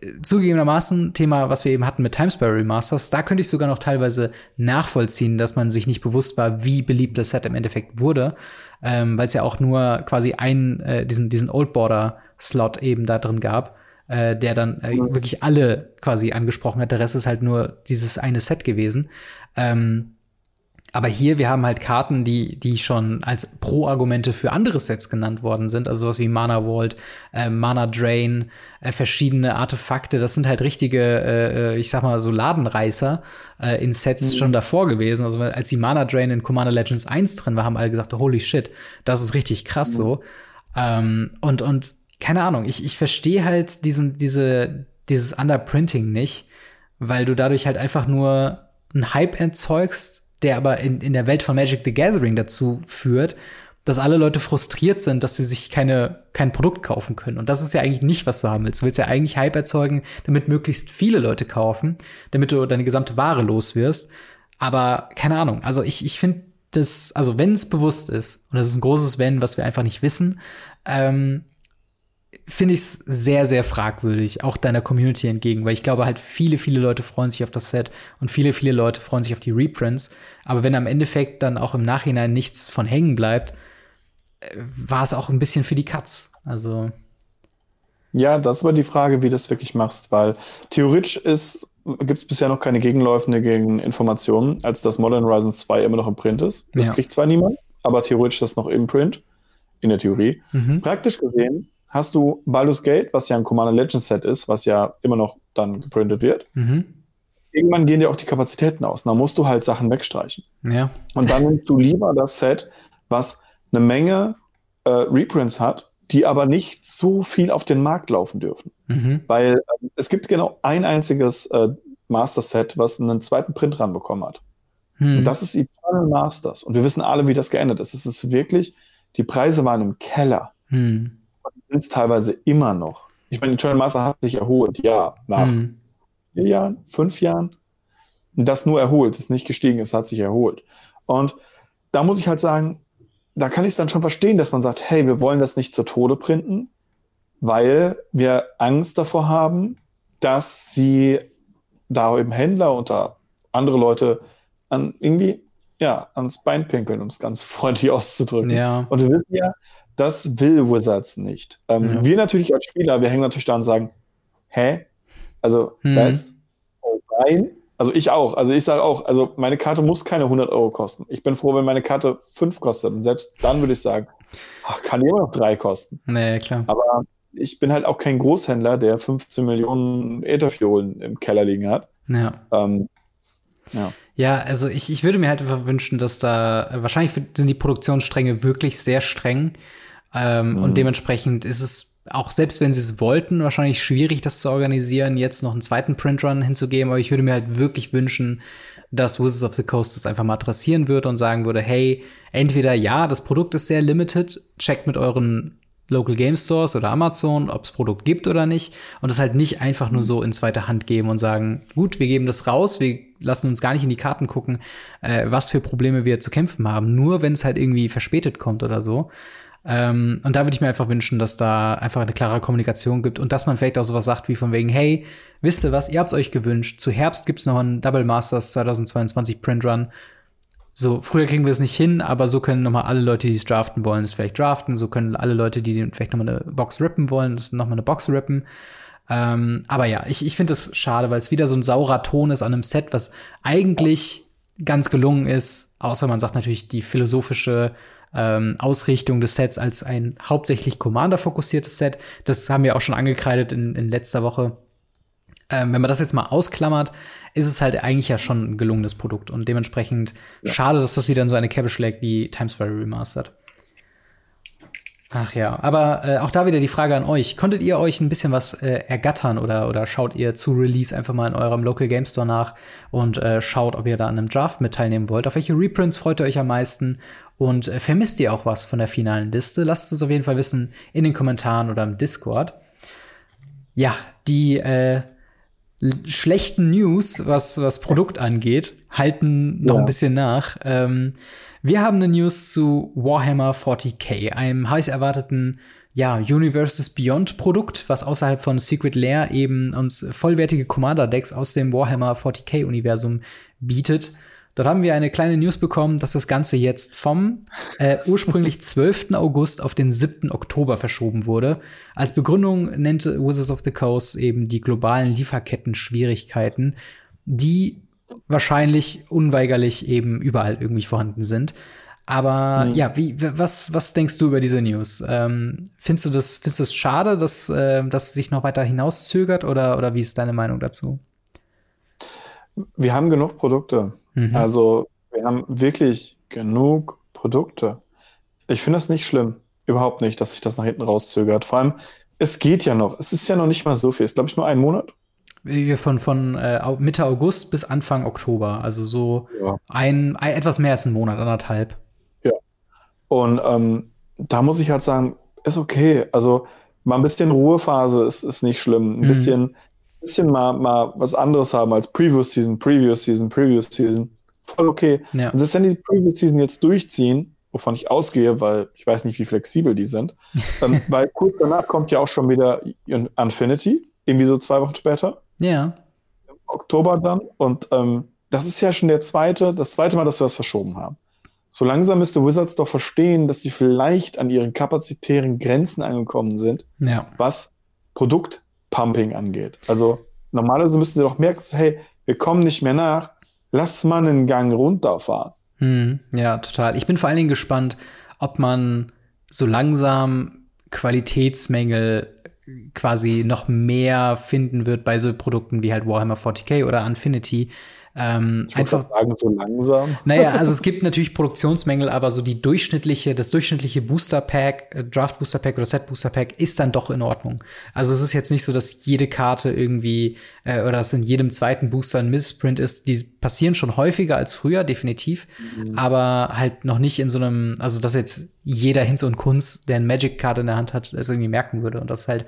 äh, zugegebenermaßen, Thema, was wir eben hatten mit Timesparrow Remasters, da könnte ich sogar noch teilweise nachvollziehen, dass man sich nicht bewusst war, wie beliebt das Set im Endeffekt wurde, ähm, weil es ja auch nur quasi einen, äh, diesen, diesen Old Border Slot eben da drin gab äh, der dann äh, mhm. wirklich alle quasi angesprochen hat. Der Rest ist halt nur dieses eine Set gewesen. Ähm, aber hier, wir haben halt Karten, die, die schon als Pro-Argumente für andere Sets genannt worden sind. Also sowas wie Mana Vault, äh, Mana Drain, äh, verschiedene Artefakte. Das sind halt richtige, äh, äh ich sag mal, so Ladenreißer äh, in Sets mhm. schon davor gewesen. Also als die Mana Drain in Commander Legends 1 drin war, haben alle gesagt, holy shit, das ist richtig krass mhm. so. Ähm, und, und keine Ahnung, ich, ich verstehe halt diesen, diese, dieses Underprinting nicht, weil du dadurch halt einfach nur einen Hype erzeugst, der aber in, in der Welt von Magic the Gathering dazu führt, dass alle Leute frustriert sind, dass sie sich keine, kein Produkt kaufen können. Und das ist ja eigentlich nicht, was du haben willst. Du willst ja eigentlich Hype erzeugen, damit möglichst viele Leute kaufen, damit du deine gesamte Ware los wirst. Aber keine Ahnung. Also ich, ich finde das, also wenn es bewusst ist, und das ist ein großes Wenn, was wir einfach nicht wissen, ähm, finde ich es sehr, sehr fragwürdig, auch deiner Community entgegen, weil ich glaube halt, viele, viele Leute freuen sich auf das Set und viele, viele Leute freuen sich auf die Reprints. Aber wenn am Endeffekt dann auch im Nachhinein nichts von hängen bleibt, äh, war es auch ein bisschen für die Katz. Also. Ja, das war die Frage, wie du das wirklich machst, weil theoretisch ist, gibt es bisher noch keine Gegenläufe gegen Informationen, als das Modern Horizon 2 immer noch im Print ist. Das ja. kriegt zwar niemand, aber theoretisch ist das noch im Print, in der Theorie. Mhm. Praktisch gesehen hast du Baldur's Gate, was ja ein Commander Legends Set ist, was ja immer noch dann geprintet wird. Mhm. Irgendwann gehen dir auch die Kapazitäten aus. Da musst du halt Sachen wegstreichen. Ja. Und dann nimmst du lieber das Set, was eine Menge äh, Reprints hat, die aber nicht so viel auf den Markt laufen dürfen. Mhm. Weil äh, es gibt genau ein einziges äh, Master-Set, was einen zweiten Print ranbekommen hat. Mhm. Und das ist Eternal Masters. Und wir wissen alle, wie das geändert ist. Es ist wirklich, die Preise waren im Keller. Mhm sind es teilweise immer noch. Ich meine, Eternal Master hat sich erholt, ja, nach mhm. vier Jahren, fünf Jahren. Das nur erholt, ist nicht gestiegen, es hat sich erholt. Und da muss ich halt sagen, da kann ich es dann schon verstehen, dass man sagt, hey, wir wollen das nicht zu Tode printen, weil wir Angst davor haben, dass sie da eben Händler oder andere Leute an irgendwie ja, ans Bein pinkeln, um es ganz freundlich auszudrücken. Ja. Und wir wissen ja, das will Wizards nicht. Ähm, ja. Wir natürlich als Spieler, wir hängen natürlich da und sagen, hä? Also, hm. was? Oh nein. Also ich auch. Also ich sage auch, also meine Karte muss keine 100 Euro kosten. Ich bin froh, wenn meine Karte 5 kostet. Und selbst dann würde ich sagen, ach, kann immer noch 3 kosten. Nee, klar. Aber ich bin halt auch kein Großhändler, der 15 Millionen Ätherfiolen im Keller liegen hat. Ja. Ähm, ja. ja, also ich, ich würde mir halt einfach wünschen, dass da, wahrscheinlich sind die Produktionsstränge wirklich sehr streng. Ähm, mhm. Und dementsprechend ist es auch selbst wenn sie es wollten, wahrscheinlich schwierig, das zu organisieren, jetzt noch einen zweiten Printrun hinzugeben. Aber ich würde mir halt wirklich wünschen, dass Wizards of the Coast das einfach mal adressieren würde und sagen würde, hey, entweder ja, das Produkt ist sehr limited, checkt mit euren Local Game Stores oder Amazon, ob es Produkt gibt oder nicht. Und das halt nicht einfach nur so in zweite Hand geben und sagen, gut, wir geben das raus, wir lassen uns gar nicht in die Karten gucken, äh, was für Probleme wir zu kämpfen haben. Nur wenn es halt irgendwie verspätet kommt oder so. Ähm, und da würde ich mir einfach wünschen, dass da einfach eine klare Kommunikation gibt und dass man vielleicht auch sowas sagt wie von wegen, hey, wisst ihr was, ihr habt es euch gewünscht, zu Herbst gibt's noch einen Double Masters 2022 Print Run. So, früher kriegen wir es nicht hin, aber so können nochmal alle Leute, die es draften wollen, es vielleicht draften. So können alle Leute, die vielleicht nochmal eine Box rippen wollen, nochmal eine Box rippen. Ähm, aber ja, ich, ich finde es schade, weil es wieder so ein saurer Ton ist an einem Set, was eigentlich ganz gelungen ist, außer man sagt natürlich die philosophische ähm, Ausrichtung des Sets als ein hauptsächlich Commander-fokussiertes Set. Das haben wir auch schon angekreidet in, in letzter Woche. ähm, wenn man das jetzt mal ausklammert, ist es halt eigentlich ja schon ein gelungenes Produkt und dementsprechend ja. schade, dass das wieder in so eine Kerbe schlägt wie Times Square Remastered. Ach ja, aber äh, auch da wieder die Frage an euch. Konntet ihr euch ein bisschen was äh, ergattern oder, oder schaut ihr zu Release einfach mal in eurem Local Game Store nach und äh, schaut, ob ihr da an einem Draft mit teilnehmen wollt? Auf welche Reprints freut ihr euch am meisten? Und äh, vermisst ihr auch was von der finalen Liste? Lasst es uns auf jeden Fall wissen in den Kommentaren oder im Discord. Ja, die äh, schlechten News, was, was Produkt angeht, halten noch ja. ein bisschen nach. Ähm, wir haben eine News zu Warhammer 40k, einem heiß erwarteten ja, Universes Beyond Produkt, was außerhalb von Secret Lair eben uns vollwertige Commander Decks aus dem Warhammer 40k Universum bietet. Dort haben wir eine kleine News bekommen, dass das Ganze jetzt vom äh, ursprünglich 12. August auf den 7. Oktober verschoben wurde. Als Begründung nannte Wizards of the Coast eben die globalen Lieferketten-Schwierigkeiten, die wahrscheinlich unweigerlich eben überall irgendwie vorhanden sind. Aber mhm. ja, wie, was, was denkst du über diese News? Ähm, findest du das, findest du es schade, dass, äh, dass sich noch weiter hinauszögert oder, oder wie ist deine Meinung dazu? Wir haben genug Produkte. Mhm. Also wir haben wirklich genug Produkte. Ich finde das nicht schlimm. Überhaupt nicht, dass sich das nach hinten rauszögert. Vor allem, es geht ja noch. Es ist ja noch nicht mal so viel. Es ist, glaube ich, nur ein Monat. Von, von äh, Mitte August bis Anfang Oktober. Also so ja. ein, ein, etwas mehr als ein Monat, anderthalb. Ja. Und ähm, da muss ich halt sagen, ist okay. Also mal ein bisschen Ruhephase ist, ist nicht schlimm. Ein mhm. bisschen bisschen mal, mal was anderes haben als Previous Season, Previous Season, Previous Season. Voll okay. Ja. Und selbst wenn die Previous Season jetzt durchziehen, wovon ich ausgehe, weil ich weiß nicht, wie flexibel die sind, ähm, weil kurz danach kommt ja auch schon wieder Infinity, irgendwie so zwei Wochen später. Ja. Im Oktober dann. Und ähm, das ist ja schon der zweite, das zweite Mal, dass wir das verschoben haben. So langsam müsste Wizards doch verstehen, dass sie vielleicht an ihren kapazitären Grenzen angekommen sind, ja. was Produkt Pumping angeht. Also normalerweise müssten sie doch merken, hey, wir kommen nicht mehr nach, lass mal einen Gang runterfahren. Hm, ja, total. Ich bin vor allen Dingen gespannt, ob man so langsam Qualitätsmängel quasi noch mehr finden wird bei so Produkten wie halt Warhammer 40k oder Infinity, ähm, ich einfach sagen, so langsam. Naja, also es gibt natürlich Produktionsmängel, aber so die durchschnittliche, das durchschnittliche Booster Pack, äh, Draft Booster Pack oder Set Booster Pack ist dann doch in Ordnung. Also es ist jetzt nicht so, dass jede Karte irgendwie äh, oder dass in jedem zweiten Booster ein Missprint ist. Die passieren schon häufiger als früher, definitiv, mhm. aber halt noch nicht in so einem, also dass jetzt jeder Hinz und Kunz, der eine Magic-Karte in der Hand hat, es irgendwie merken würde. Und das halt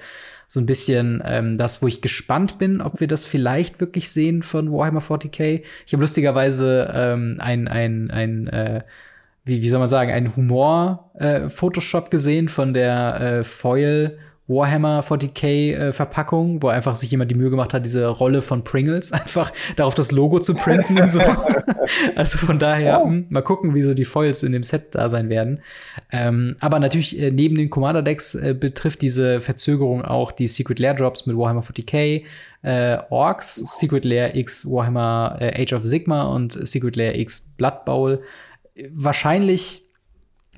so ein bisschen ähm, das, wo ich gespannt bin, ob wir das vielleicht wirklich sehen von Warhammer 40k. Ich habe lustigerweise ähm, ein, ein, ein äh, wie, wie soll man sagen, ein Humor-Photoshop äh, gesehen von der äh, Foil Warhammer 40k äh, Verpackung, wo einfach sich jemand die Mühe gemacht hat, diese Rolle von Pringles einfach darauf das Logo zu printen und so. also von daher, oh. mal gucken, wie so die Foils in dem Set da sein werden. Ähm, aber natürlich äh, neben den Commander Decks äh, betrifft diese Verzögerung auch die Secret Lair Drops mit Warhammer 40k, äh, Orks, Secret Lair X Warhammer äh, Age of Sigma und Secret Lair X Blood Bowl. Wahrscheinlich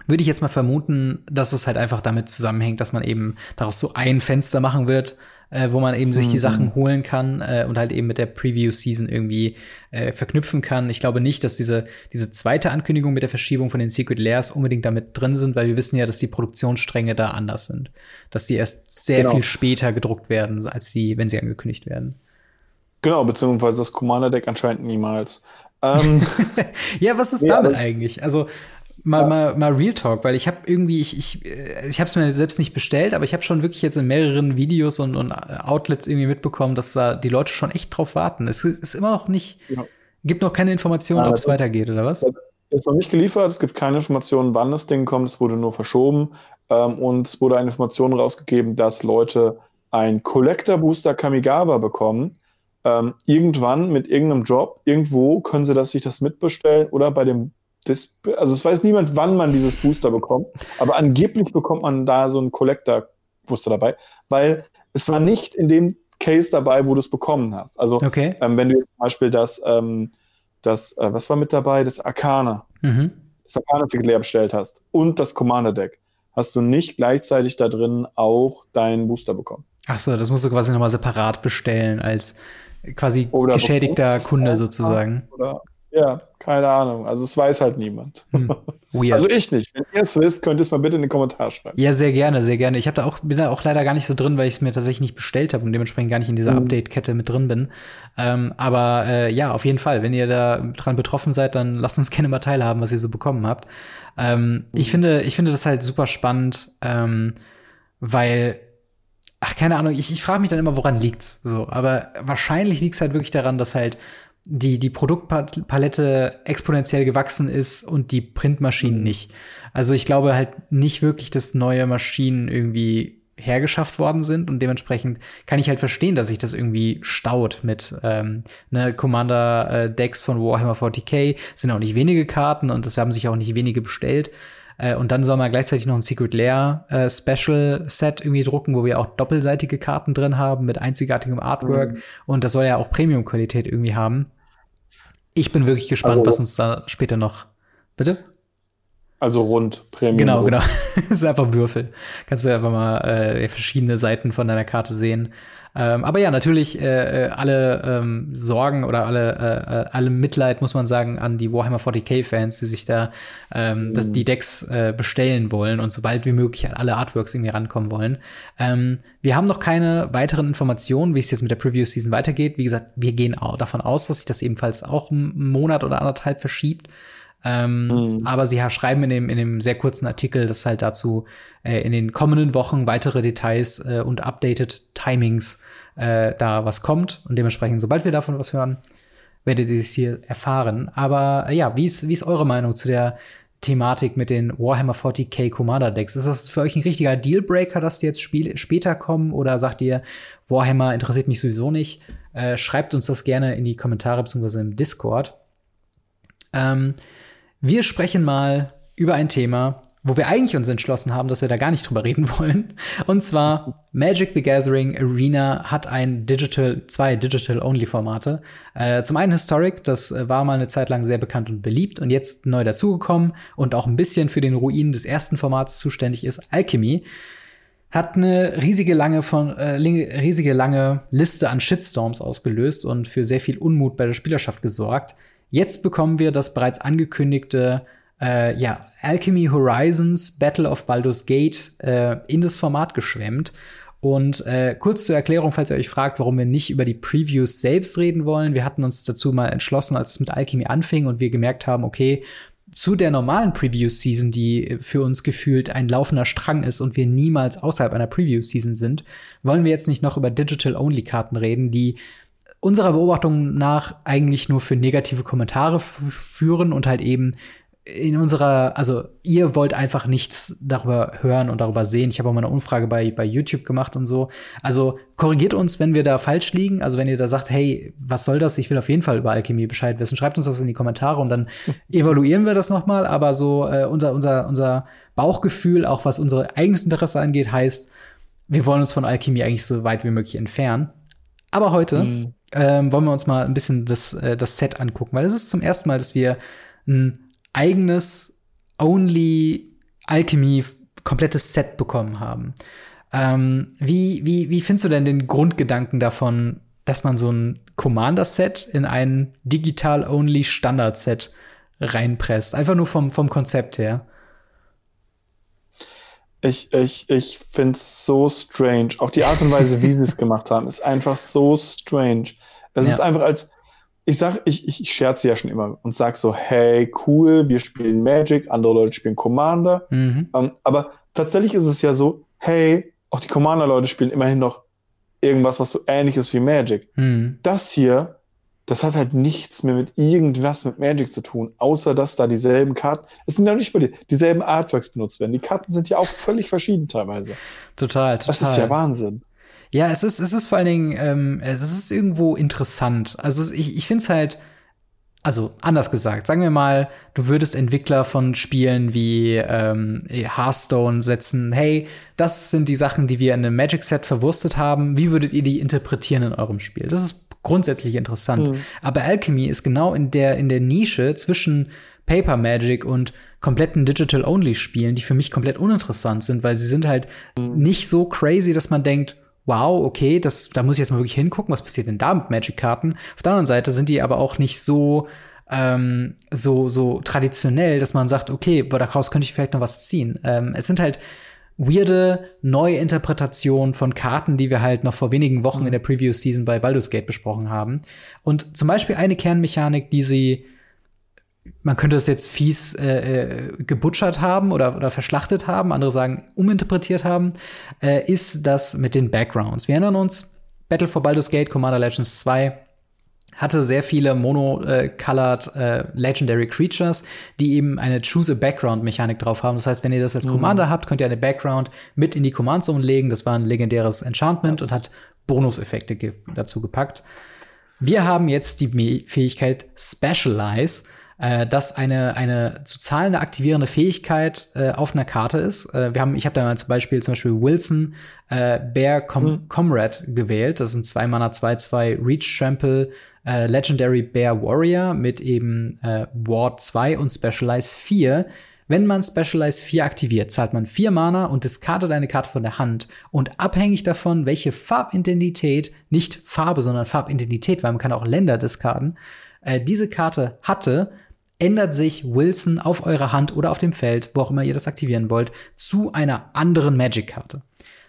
würde ich jetzt mal vermuten, dass es halt einfach damit zusammenhängt, dass man eben daraus so ein Fenster machen wird, äh, wo man eben sich die mhm. Sachen holen kann äh, und halt eben mit der Preview-Season irgendwie äh, verknüpfen kann. Ich glaube nicht, dass diese, diese zweite Ankündigung mit der Verschiebung von den Secret Layers unbedingt damit drin sind, weil wir wissen ja, dass die Produktionsstränge da anders sind. Dass die erst sehr genau. viel später gedruckt werden, als die, wenn sie angekündigt werden. Genau, beziehungsweise das Commander-Deck anscheinend niemals. Ähm, ja, was ist ja, damit eigentlich? Also, mal, mal, mal Real Talk, weil ich habe irgendwie, ich, ich, äh, ich habe es mir selbst nicht bestellt, aber ich habe schon wirklich jetzt in mehreren Videos und, und Outlets irgendwie mitbekommen, dass da die Leute schon echt drauf warten. Es ist immer noch nicht, ja. gibt noch keine Informationen, ja, ob es weitergeht, oder was? Ist noch nicht geliefert, es gibt keine Informationen, wann das Ding kommt, es wurde nur verschoben ähm, und es wurde eine Information rausgegeben, dass Leute ein Collector Booster Kamigawa bekommen. Ähm, irgendwann mit irgendeinem Job, irgendwo können sie das, sich das mitbestellen oder bei dem das, also es weiß niemand, wann man dieses Booster bekommt, aber angeblich bekommt man da so einen Collector-Booster dabei, weil es war nicht in dem Case dabei, wo du es bekommen hast. Also okay. ähm, wenn du zum Beispiel das, ähm, das äh, was war mit dabei? Das Arcana. Mhm. Das Arcana-Secret bestellt hast und das Commander-Deck, hast du nicht gleichzeitig da drin auch deinen Booster bekommen. Ach so, das musst du quasi nochmal separat bestellen als quasi oder geschädigter Kunde sozusagen. Oder, ja, keine Ahnung. Also es weiß halt niemand. Hm. Also ich nicht. Wenn ihr es wisst, könnt ihr es mal bitte in den Kommentar schreiben. Ja, sehr gerne, sehr gerne. Ich da auch, bin da auch leider gar nicht so drin, weil ich es mir tatsächlich nicht bestellt habe und dementsprechend gar nicht in dieser hm. Update-Kette mit drin bin. Ähm, aber äh, ja, auf jeden Fall, wenn ihr da dran betroffen seid, dann lasst uns gerne mal teilhaben, was ihr so bekommen habt. Ähm, hm. ich, finde, ich finde das halt super spannend, ähm, weil ach, keine Ahnung, ich, ich frage mich dann immer, woran liegt's so. Aber wahrscheinlich liegt's halt wirklich daran, dass halt die, die Produktpalette exponentiell gewachsen ist und die Printmaschinen nicht. Also ich glaube halt nicht wirklich, dass neue Maschinen irgendwie hergeschafft worden sind und dementsprechend kann ich halt verstehen, dass sich das irgendwie staut mit ähm, ne Commander äh, Decks von Warhammer 40k sind auch nicht wenige Karten und das haben sich auch nicht wenige bestellt äh, und dann soll man gleichzeitig noch ein Secret Lair äh, Special Set irgendwie drucken, wo wir auch doppelseitige Karten drin haben mit einzigartigem Artwork. Mhm. Und das soll ja auch Premium-Qualität irgendwie haben. Ich bin wirklich gespannt, also, was uns da später noch. Bitte? Also rund, Premium. Genau, genau. das ist einfach Würfel. Kannst du einfach mal äh, verschiedene Seiten von deiner Karte sehen. Ähm, aber ja, natürlich äh, äh, alle ähm, Sorgen oder alle, äh, äh alle Mitleid, muss man sagen, an die Warhammer 40k-Fans, die sich da ähm, mhm. das, die Decks äh, bestellen wollen und sobald wie möglich an alle Artworks irgendwie rankommen wollen. Ähm, wir haben noch keine weiteren Informationen, wie es jetzt mit der Preview-Season weitergeht. Wie gesagt, wir gehen davon aus, dass sich das ebenfalls auch einen Monat oder anderthalb verschiebt. Ähm, mhm. Aber sie schreiben in dem, in dem sehr kurzen Artikel, dass halt dazu äh, in den kommenden Wochen weitere Details äh, und updated Timings äh, da was kommt. Und dementsprechend, sobald wir davon was hören, werdet ihr es hier erfahren. Aber äh, ja, wie ist, wie ist eure Meinung zu der Thematik mit den Warhammer 40k Commander Decks? Ist das für euch ein richtiger Dealbreaker, dass die jetzt später kommen? Oder sagt ihr, Warhammer interessiert mich sowieso nicht? Äh, schreibt uns das gerne in die Kommentare bzw. im Discord. Ähm, wir sprechen mal über ein Thema, wo wir eigentlich uns entschlossen haben, dass wir da gar nicht drüber reden wollen. Und zwar Magic the Gathering Arena hat ein Digital, zwei Digital-Only-Formate. Äh, zum einen Historic, das äh, war mal eine Zeit lang sehr bekannt und beliebt und jetzt neu dazugekommen und auch ein bisschen für den Ruin des ersten Formats zuständig ist Alchemy. Hat eine riesige lange von äh, riesige lange Liste an Shitstorms ausgelöst und für sehr viel Unmut bei der Spielerschaft gesorgt. Jetzt bekommen wir das bereits angekündigte äh, ja, Alchemy Horizons Battle of Baldur's Gate äh, in das Format geschwemmt. Und äh, kurz zur Erklärung, falls ihr euch fragt, warum wir nicht über die Previews selbst reden wollen. Wir hatten uns dazu mal entschlossen, als es mit Alchemy anfing und wir gemerkt haben, okay, zu der normalen Preview-Season, die für uns gefühlt ein laufender Strang ist und wir niemals außerhalb einer Preview-Season sind, wollen wir jetzt nicht noch über Digital-Only-Karten reden, die unserer Beobachtung nach eigentlich nur für negative Kommentare führen und halt eben in unserer, also ihr wollt einfach nichts darüber hören und darüber sehen. Ich habe auch mal eine Umfrage bei, bei YouTube gemacht und so. Also korrigiert uns, wenn wir da falsch liegen. Also wenn ihr da sagt, hey, was soll das? Ich will auf jeden Fall über Alchemie Bescheid wissen. Schreibt uns das in die Kommentare und dann evaluieren wir das noch mal. Aber so äh, unser, unser, unser Bauchgefühl, auch was unsere eigenes Interesse angeht, heißt, wir wollen uns von Alchemie eigentlich so weit wie möglich entfernen. Aber heute mhm ähm, wollen wir uns mal ein bisschen das, äh, das Set angucken, weil es ist zum ersten Mal, dass wir ein eigenes Only Alchemy komplettes Set bekommen haben. Ähm, wie, wie, wie findest du denn den Grundgedanken davon, dass man so ein Commander-Set in ein digital-only Standard-Set reinpresst? Einfach nur vom, vom Konzept her. Ich, ich, ich finde es so strange. Auch die Art und Weise, wie sie es gemacht haben, ist einfach so strange. Es ja. ist einfach als, ich sag, ich, ich, ich scherze ja schon immer und sag so, hey, cool, wir spielen Magic, andere Leute spielen Commander. Mhm. Ähm, aber tatsächlich ist es ja so, hey, auch die Commander-Leute spielen immerhin noch irgendwas, was so ähnlich ist wie Magic. Mhm. Das hier das hat halt nichts mehr mit irgendwas mit Magic zu tun, außer dass da dieselben Karten, es sind ja nicht mal die, dieselben Artworks benutzt werden. Die Karten sind ja auch völlig verschieden teilweise. Total, total. Das ist ja Wahnsinn. Ja, es ist, es ist vor allen Dingen, ähm, es ist irgendwo interessant. Also ich, ich finde es halt, also anders gesagt, sagen wir mal, du würdest Entwickler von Spielen wie ähm, Hearthstone setzen, hey, das sind die Sachen, die wir in einem Magic Set verwurstet haben, wie würdet ihr die interpretieren in eurem Spiel? Das ist grundsätzlich interessant. Mhm. Aber Alchemy ist genau in der, in der Nische zwischen Paper Magic und kompletten Digital-Only-Spielen, die für mich komplett uninteressant sind, weil sie sind halt mhm. nicht so crazy, dass man denkt, wow, okay, das, da muss ich jetzt mal wirklich hingucken, was passiert denn da mit Magic-Karten. Auf der anderen Seite sind die aber auch nicht so, ähm, so, so traditionell, dass man sagt, okay, daraus könnte ich vielleicht noch was ziehen. Ähm, es sind halt weirde Neuinterpretationen von Karten, die wir halt noch vor wenigen Wochen in der Preview-Season bei Baldur's Gate besprochen haben. Und zum Beispiel eine Kernmechanik, die sie man könnte es jetzt fies äh, äh, gebutschert haben oder, oder verschlachtet haben, andere sagen uminterpretiert haben, äh, ist das mit den Backgrounds. Wir erinnern uns, Battle for Baldur's Gate, Commander Legends 2 hatte sehr viele mono-colored äh, Legendary Creatures, die eben eine Choose a Background-Mechanik drauf haben. Das heißt, wenn ihr das als mhm. Commander habt, könnt ihr eine Background mit in die Command Zone legen. Das war ein legendäres Enchantment und hat Bonuseffekte ge dazu gepackt. Wir haben jetzt die Fähigkeit Specialize äh, dass eine, eine zu zahlende aktivierende Fähigkeit äh, auf einer Karte ist. Äh, wir haben, ich habe da mal zum Beispiel, zum Beispiel Wilson äh, Bear Com mhm. Comrade gewählt. Das sind zwei Mana 2-2 Reach Trample äh, Legendary Bear Warrior mit eben äh, Ward 2 und Specialize 4. Wenn man Specialize 4 aktiviert, zahlt man 4 Mana und diskartet eine Karte von der Hand. Und abhängig davon, welche Farbidentität, nicht Farbe, sondern Farbidentität, weil man kann auch Länder diskarden, äh, diese Karte hatte, ändert sich Wilson auf eurer Hand oder auf dem Feld, wo auch immer ihr das aktivieren wollt, zu einer anderen Magic-Karte.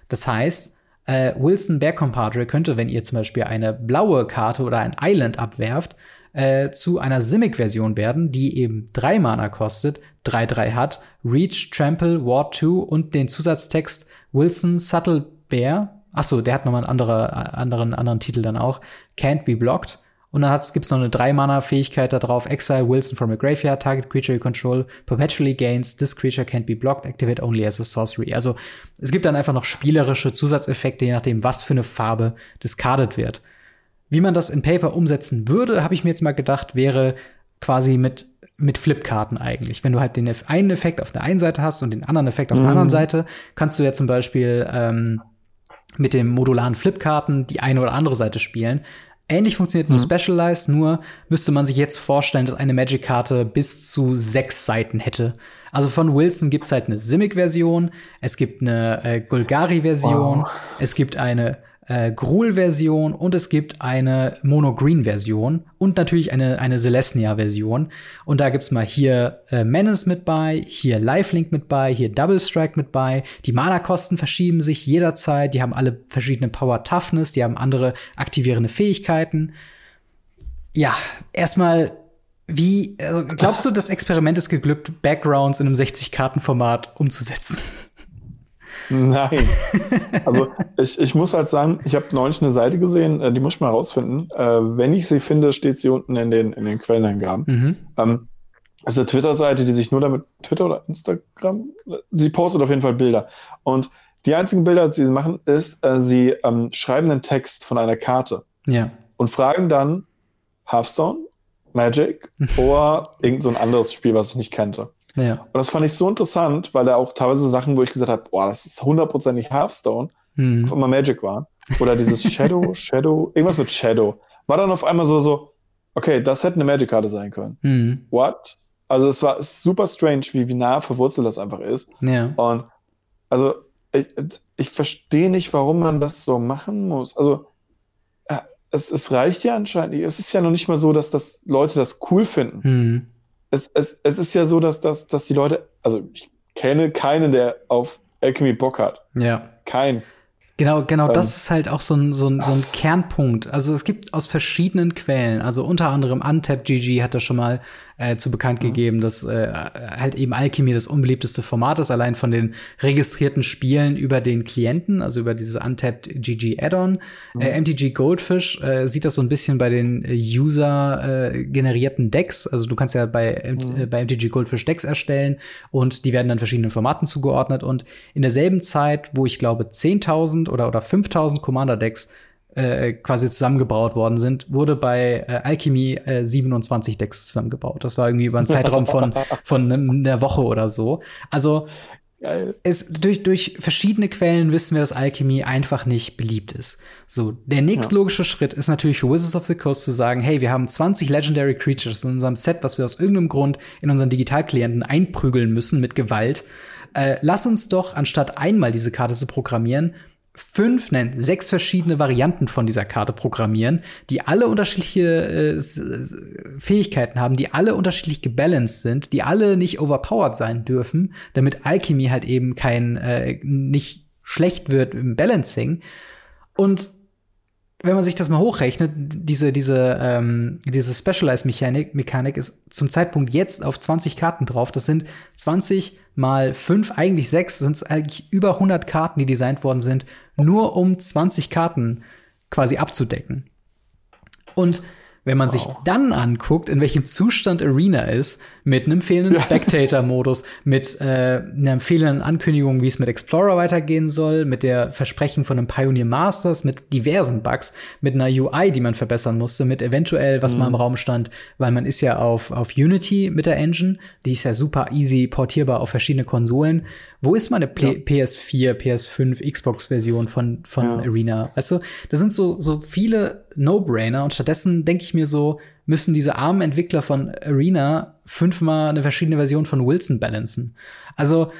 Das heißt, äh, Wilson Bear Compadre könnte, wenn ihr zum Beispiel eine blaue Karte oder ein Island abwerft, äh, zu einer Simic-Version werden, die eben drei Mana kostet, 3-3 hat, Reach, Trample, Ward 2 und den Zusatztext Wilson Subtle Bear. Achso, der hat nochmal einen andere, anderen, anderen Titel dann auch. Can't be blocked. Und dann gibt es noch eine 3-Mana-Fähigkeit darauf. Exile Wilson from a graveyard, target creature you control, perpetually gains, this creature can't be blocked, activate only as a sorcery. Also es gibt dann einfach noch spielerische Zusatzeffekte, je nachdem, was für eine Farbe discarded wird. Wie man das in Paper umsetzen würde, habe ich mir jetzt mal gedacht, wäre quasi mit mit Flipkarten eigentlich. Wenn du halt den einen Effekt auf der einen Seite hast und den anderen Effekt auf mhm. der anderen Seite, kannst du ja zum Beispiel ähm, mit dem modularen Flipkarten die eine oder andere Seite spielen. Ähnlich funktioniert nur mhm. Specialized, nur müsste man sich jetzt vorstellen, dass eine Magic-Karte bis zu sechs Seiten hätte. Also von Wilson gibt's halt eine Simic-Version, es gibt eine äh, Golgari-Version, wow. es gibt eine äh, Gruul-Version und es gibt eine Mono-Green-Version und natürlich eine, eine Celestia-Version. Und da gibt's mal hier äh, Menace mit bei, hier Lifelink mit bei, hier Double Strike mit bei. Die Mana-Kosten verschieben sich jederzeit, die haben alle verschiedene Power-Toughness, die haben andere aktivierende Fähigkeiten. Ja, erstmal wie, also glaubst du, das Experiment ist geglückt, Backgrounds in einem 60-Karten-Format umzusetzen? Nein. Also ich, ich muss halt sagen, ich habe neulich eine Seite gesehen, äh, die muss ich mal rausfinden. Äh, wenn ich sie finde, steht sie unten in den, in den Quellenangaben. Mhm. Ähm, das ist eine Twitter-Seite, die sich nur damit, Twitter oder Instagram, sie postet auf jeden Fall Bilder. Und die einzigen Bilder, die sie machen, ist, äh, sie ähm, schreiben einen Text von einer Karte. Ja. Und fragen dann Hearthstone, Magic oder irgend so ein anderes Spiel, was ich nicht kannte. Ja. Und das fand ich so interessant, weil da auch teilweise Sachen, wo ich gesagt habe, boah, das ist hundertprozentig Hearthstone, mhm. auf einmal Magic waren. Oder dieses Shadow, Shadow, irgendwas mit Shadow. War dann auf einmal so, so, okay, das hätte eine Magic-Karte sein können. Mhm. What? Also es war super strange, wie, wie nah verwurzelt das einfach ist. Ja. Und also ich, ich verstehe nicht, warum man das so machen muss. Also äh, es, es reicht ja anscheinend. Es ist ja noch nicht mal so, dass das Leute das cool finden. Mhm es, es, es ist ja so, dass, dass, dass die Leute, also ich kenne keinen, der auf Alchemy Bock hat. Ja. Kein. Genau, genau, ähm, das ist halt auch so ein, so, ein, so ein Kernpunkt. Also es gibt aus verschiedenen Quellen, also unter anderem Untap GG hat das schon mal äh, zu bekannt mhm. gegeben, dass äh, halt eben Alchemy das unbeliebteste Format ist, allein von den registrierten Spielen über den Klienten, also über diese Untapped GG Add-on. Mhm. Äh, MTG Goldfish äh, sieht das so ein bisschen bei den äh, User äh, generierten Decks. Also du kannst ja bei, mhm. äh, bei MTG Goldfish Decks erstellen und die werden dann verschiedenen Formaten zugeordnet. Und in derselben Zeit, wo ich glaube 10.000 oder, oder 5.000 Commander-Decks äh, quasi zusammengebaut worden sind, wurde bei äh, Alchemy äh, 27 Decks zusammengebaut. Das war irgendwie über einen Zeitraum von, von einer Woche oder so. Also Geil. Es, durch, durch verschiedene Quellen wissen wir, dass Alchemy einfach nicht beliebt ist. So, der nächstlogische ja. Schritt ist natürlich für Wizards of the Coast zu sagen, hey, wir haben 20 Legendary Creatures in unserem Set, was wir aus irgendeinem Grund in unseren Digitalklienten einprügeln müssen mit Gewalt. Äh, lass uns doch, anstatt einmal diese Karte zu programmieren, fünf, nein, sechs verschiedene Varianten von dieser Karte programmieren, die alle unterschiedliche äh, Fähigkeiten haben, die alle unterschiedlich gebalanced sind, die alle nicht overpowered sein dürfen, damit Alchemy halt eben kein, äh, nicht schlecht wird im Balancing. Und wenn man sich das mal hochrechnet, diese, diese, ähm, diese Specialized-Mechanik Mechanik ist zum Zeitpunkt jetzt auf 20 Karten drauf. Das sind 20 mal 5, eigentlich 6, sind es eigentlich über 100 Karten, die designt worden sind, nur um 20 Karten quasi abzudecken. Und wenn man wow. sich dann anguckt, in welchem Zustand Arena ist, mit einem fehlenden ja. Spectator-Modus, mit äh, einer fehlenden Ankündigung, wie es mit Explorer weitergehen soll, mit der Versprechen von einem Pioneer Masters, mit diversen Bugs, mit einer UI, die man verbessern musste, mit eventuell, was mhm. mal im Raum stand, weil man ist ja auf, auf Unity mit der Engine, die ist ja super easy portierbar auf verschiedene Konsolen. Wo ist meine P ja. PS4, PS5, Xbox-Version von, von ja. Arena? Weißt du, das sind so, so viele No-Brainer und stattdessen denke ich mir so, müssen diese armen Entwickler von Arena fünfmal eine verschiedene Version von Wilson balancen. Also,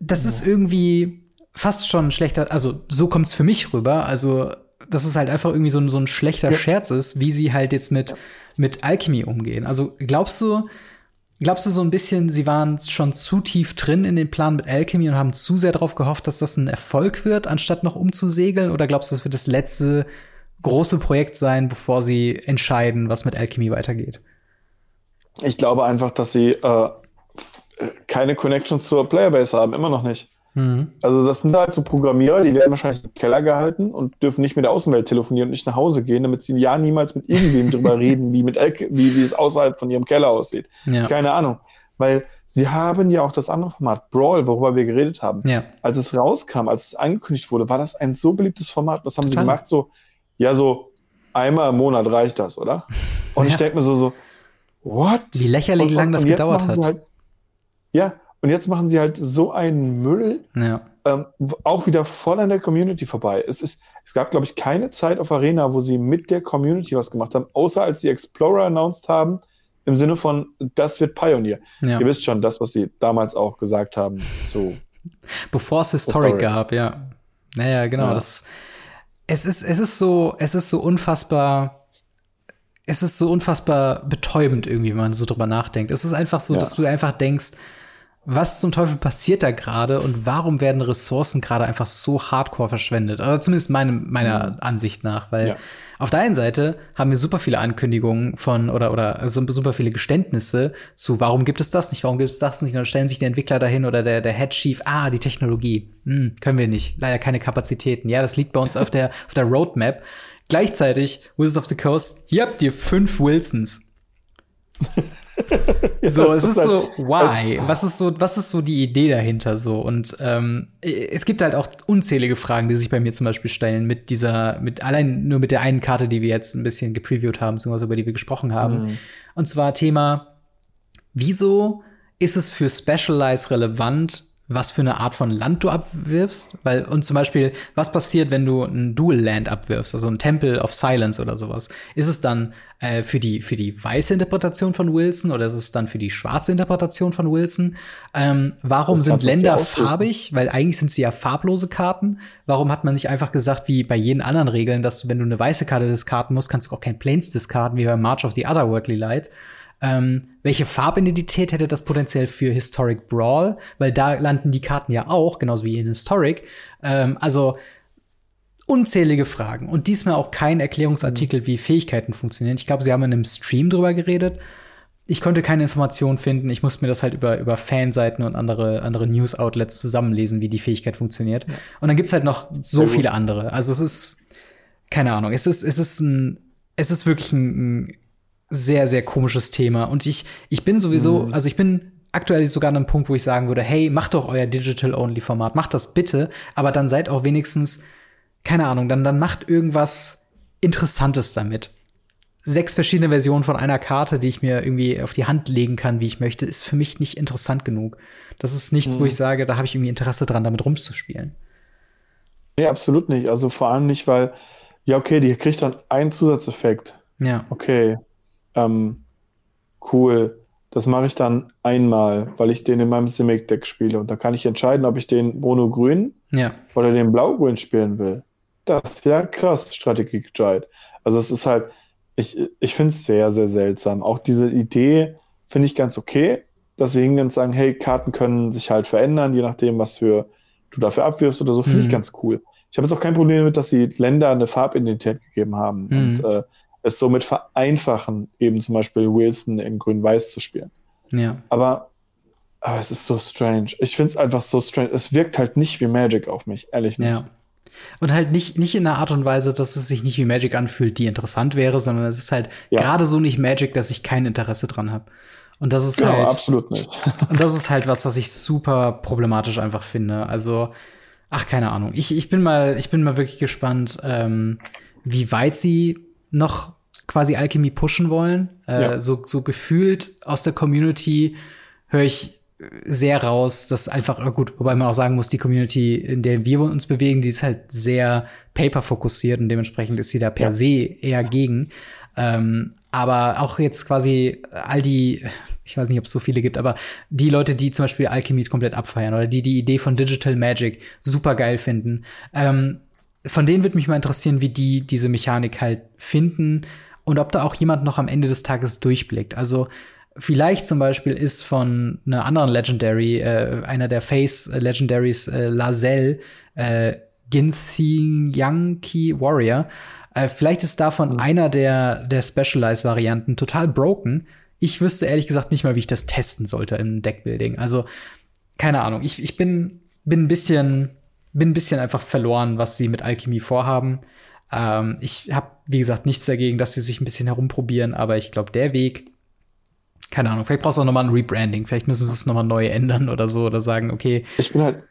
das ja. ist irgendwie fast schon schlechter, also so kommt es für mich rüber. Also, dass es halt einfach irgendwie so, so ein schlechter. Scherz ist, wie sie halt jetzt mit, mit Alchemy umgehen. Also, glaubst du, Glaubst du so ein bisschen, sie waren schon zu tief drin in den Plan mit Alchemy und haben zu sehr darauf gehofft, dass das ein Erfolg wird, anstatt noch umzusegeln? Oder glaubst du, das wird das letzte große Projekt sein, bevor sie entscheiden, was mit Alchemy weitergeht? Ich glaube einfach, dass sie äh, keine Connections zur Playerbase haben, immer noch nicht. Mhm. Also das sind halt so Programmierer, die werden wahrscheinlich im Keller gehalten und dürfen nicht mit der Außenwelt telefonieren und nicht nach Hause gehen, damit sie ja niemals mit irgendwem drüber reden, wie, mit El wie, wie es außerhalb von ihrem Keller aussieht. Ja. Keine Ahnung. Weil sie haben ja auch das andere Format, Brawl, worüber wir geredet haben. Ja. Als es rauskam, als es angekündigt wurde, war das ein so beliebtes Format. Was haben Total. sie gemacht? So, ja, so einmal im Monat reicht das, oder? Und ja. ich denke mir so, so, what? Wie lächerlich und, lang das gedauert hat. Halt, ja, und jetzt machen sie halt so einen Müll, ja. ähm, auch wieder voll an der Community vorbei. Es, ist, es gab, glaube ich, keine Zeit auf Arena, wo sie mit der Community was gemacht haben, außer als sie Explorer announced haben, im Sinne von, das wird Pioneer. Ja. Ihr wisst schon, das, was sie damals auch gesagt haben. So. Bevor es Historic, gab, ja. Naja, genau. Ja. Das, es, ist, es, ist so, es ist so unfassbar es ist so unfassbar betäubend irgendwie, wenn man so drüber nachdenkt. Es ist einfach so, ja. dass du einfach denkst, was zum Teufel passiert da gerade und warum werden Ressourcen gerade einfach so hardcore verschwendet? Also zumindest meine, meiner mhm. Ansicht nach, weil ja. auf der einen Seite haben wir super viele Ankündigungen von oder oder also super viele Geständnisse zu, warum gibt es das nicht, warum gibt es das nicht? Und dann stellen sich die Entwickler dahin oder der, der Head Chief, ah, die Technologie, hm, können wir nicht, leider keine Kapazitäten. Ja, das liegt bei uns auf der auf der Roadmap. Gleichzeitig, Wizards of the Coast, hier habt ihr fünf Wilsons. So, es ist, so, why? Was ist so, was ist so die Idee dahinter so? Und ähm, es gibt halt auch unzählige Fragen, die sich bei mir zum Beispiel stellen mit dieser, mit allein nur mit der einen Karte, die wir jetzt ein bisschen gepreviewt haben, beziehungsweise über die wir gesprochen haben. Mhm. Und zwar Thema, wieso ist es für Specialize relevant, was für eine Art von Land du abwirfst. Weil, und zum Beispiel, was passiert, wenn du ein Dual Land abwirfst, also ein Temple of Silence oder sowas? Ist es dann äh, für, die, für die weiße Interpretation von Wilson oder ist es dann für die schwarze Interpretation von Wilson? Ähm, warum sind Länder farbig? Weil eigentlich sind sie ja farblose Karten. Warum hat man nicht einfach gesagt, wie bei jeden anderen Regeln, dass du, wenn du eine weiße Karte diskarten musst, kannst du auch kein Planes diskarten, wie bei March of the Otherworldly Light? Ähm, welche Farbidentität hätte das potenziell für Historic Brawl? Weil da landen die Karten ja auch, genauso wie in Historic. Ähm, also unzählige Fragen und diesmal auch kein Erklärungsartikel, mhm. wie Fähigkeiten funktionieren. Ich glaube, sie haben in einem Stream drüber geredet. Ich konnte keine Informationen finden. Ich musste mir das halt über, über Fanseiten und andere, andere News-Outlets zusammenlesen, wie die Fähigkeit funktioniert. Ja. Und dann gibt's halt noch so viele andere. Also es ist, keine Ahnung, es ist, es ist ein, es ist wirklich ein, ein sehr, sehr komisches Thema. Und ich, ich bin sowieso, mhm. also ich bin aktuell sogar an einem Punkt, wo ich sagen würde, hey, macht doch euer Digital-Only-Format, macht das bitte, aber dann seid auch wenigstens, keine Ahnung, dann, dann macht irgendwas Interessantes damit. Sechs verschiedene Versionen von einer Karte, die ich mir irgendwie auf die Hand legen kann, wie ich möchte, ist für mich nicht interessant genug. Das ist nichts, mhm. wo ich sage, da habe ich irgendwie Interesse dran, damit rumzuspielen. Nee, absolut nicht. Also vor allem nicht, weil, ja, okay, die kriegt dann einen Zusatzeffekt. Ja. Okay, ähm, cool. das mache ich dann einmal, weil ich den in meinem Simic-Deck spiele. Und da kann ich entscheiden, ob ich den Mono-Grün Ja. oder den Blau-Grün spielen will. Das ist ja krass, Strategie-Guide. Also es ist halt, ich, ich finde es sehr, sehr seltsam. Auch diese Idee finde ich ganz okay, dass sie hingehen und sagen, hey, Karten können sich halt verändern, je nachdem, was für du dafür abwirfst oder so, finde Mhm. ich ganz cool. Ich habe jetzt auch kein Problem damit, dass sie Länder eine Farbidentität gegeben haben Mhm. und äh, es somit vereinfachen, eben zum Beispiel Wilson in Grün-Weiß zu spielen. Ja. Aber, aber es ist so strange. Ich finde es einfach so strange. Es wirkt halt nicht wie Magic auf mich, ehrlich nicht. Ja. Und halt nicht, nicht in einer Art und Weise, dass es sich nicht wie Magic anfühlt, die interessant wäre, sondern es ist halt Ja. gerade so nicht Magic, dass ich kein Interesse dran habe. Und das ist Genau, halt, absolut nicht. und das ist halt was, was ich super problematisch einfach finde. Also, ach, keine Ahnung. Ich, ich bin mal, ich bin mal wirklich gespannt, ähm, wie weit sie noch quasi Alchemy pushen wollen. Äh, Ja. so, so gefühlt aus der Community höre ich sehr raus, dass einfach, äh, gut, wobei man auch sagen muss, die Community, in der wir uns bewegen, die ist halt sehr paper-fokussiert und dementsprechend ist sie da per Ja. se eher gegen. Ähm, aber auch jetzt quasi all die, ich weiß nicht, ob es so viele gibt, aber die Leute, die zum Beispiel Alchemy komplett abfeiern oder die die Idee von Digital Magic super geil finden, ähm, von denen würde mich mal interessieren, wie die diese Mechanik halt finden und ob da auch jemand noch am Ende des Tages durchblickt. Also vielleicht zum Beispiel ist von einer anderen Legendary, äh, einer der Face Legendaries, äh, Lazelle, äh, Ginthing Yankee Warrior, äh, vielleicht ist davon einer der, der Specialized-Varianten total broken. Ich wüsste ehrlich gesagt nicht mal, wie ich das testen sollte im Deckbuilding. Also, keine Ahnung. Ich, ich bin, bin ein bisschen, bin ein bisschen einfach verloren, was sie mit Alchemie vorhaben. Ähm, ich habe, wie gesagt, nichts dagegen, dass sie sich ein bisschen herumprobieren, aber ich glaube, der Weg, keine Ahnung, vielleicht brauchst du auch noch mal ein Rebranding. Vielleicht müssen sie es noch mal neu ändern oder so oder sagen, okay, Ich bin halt,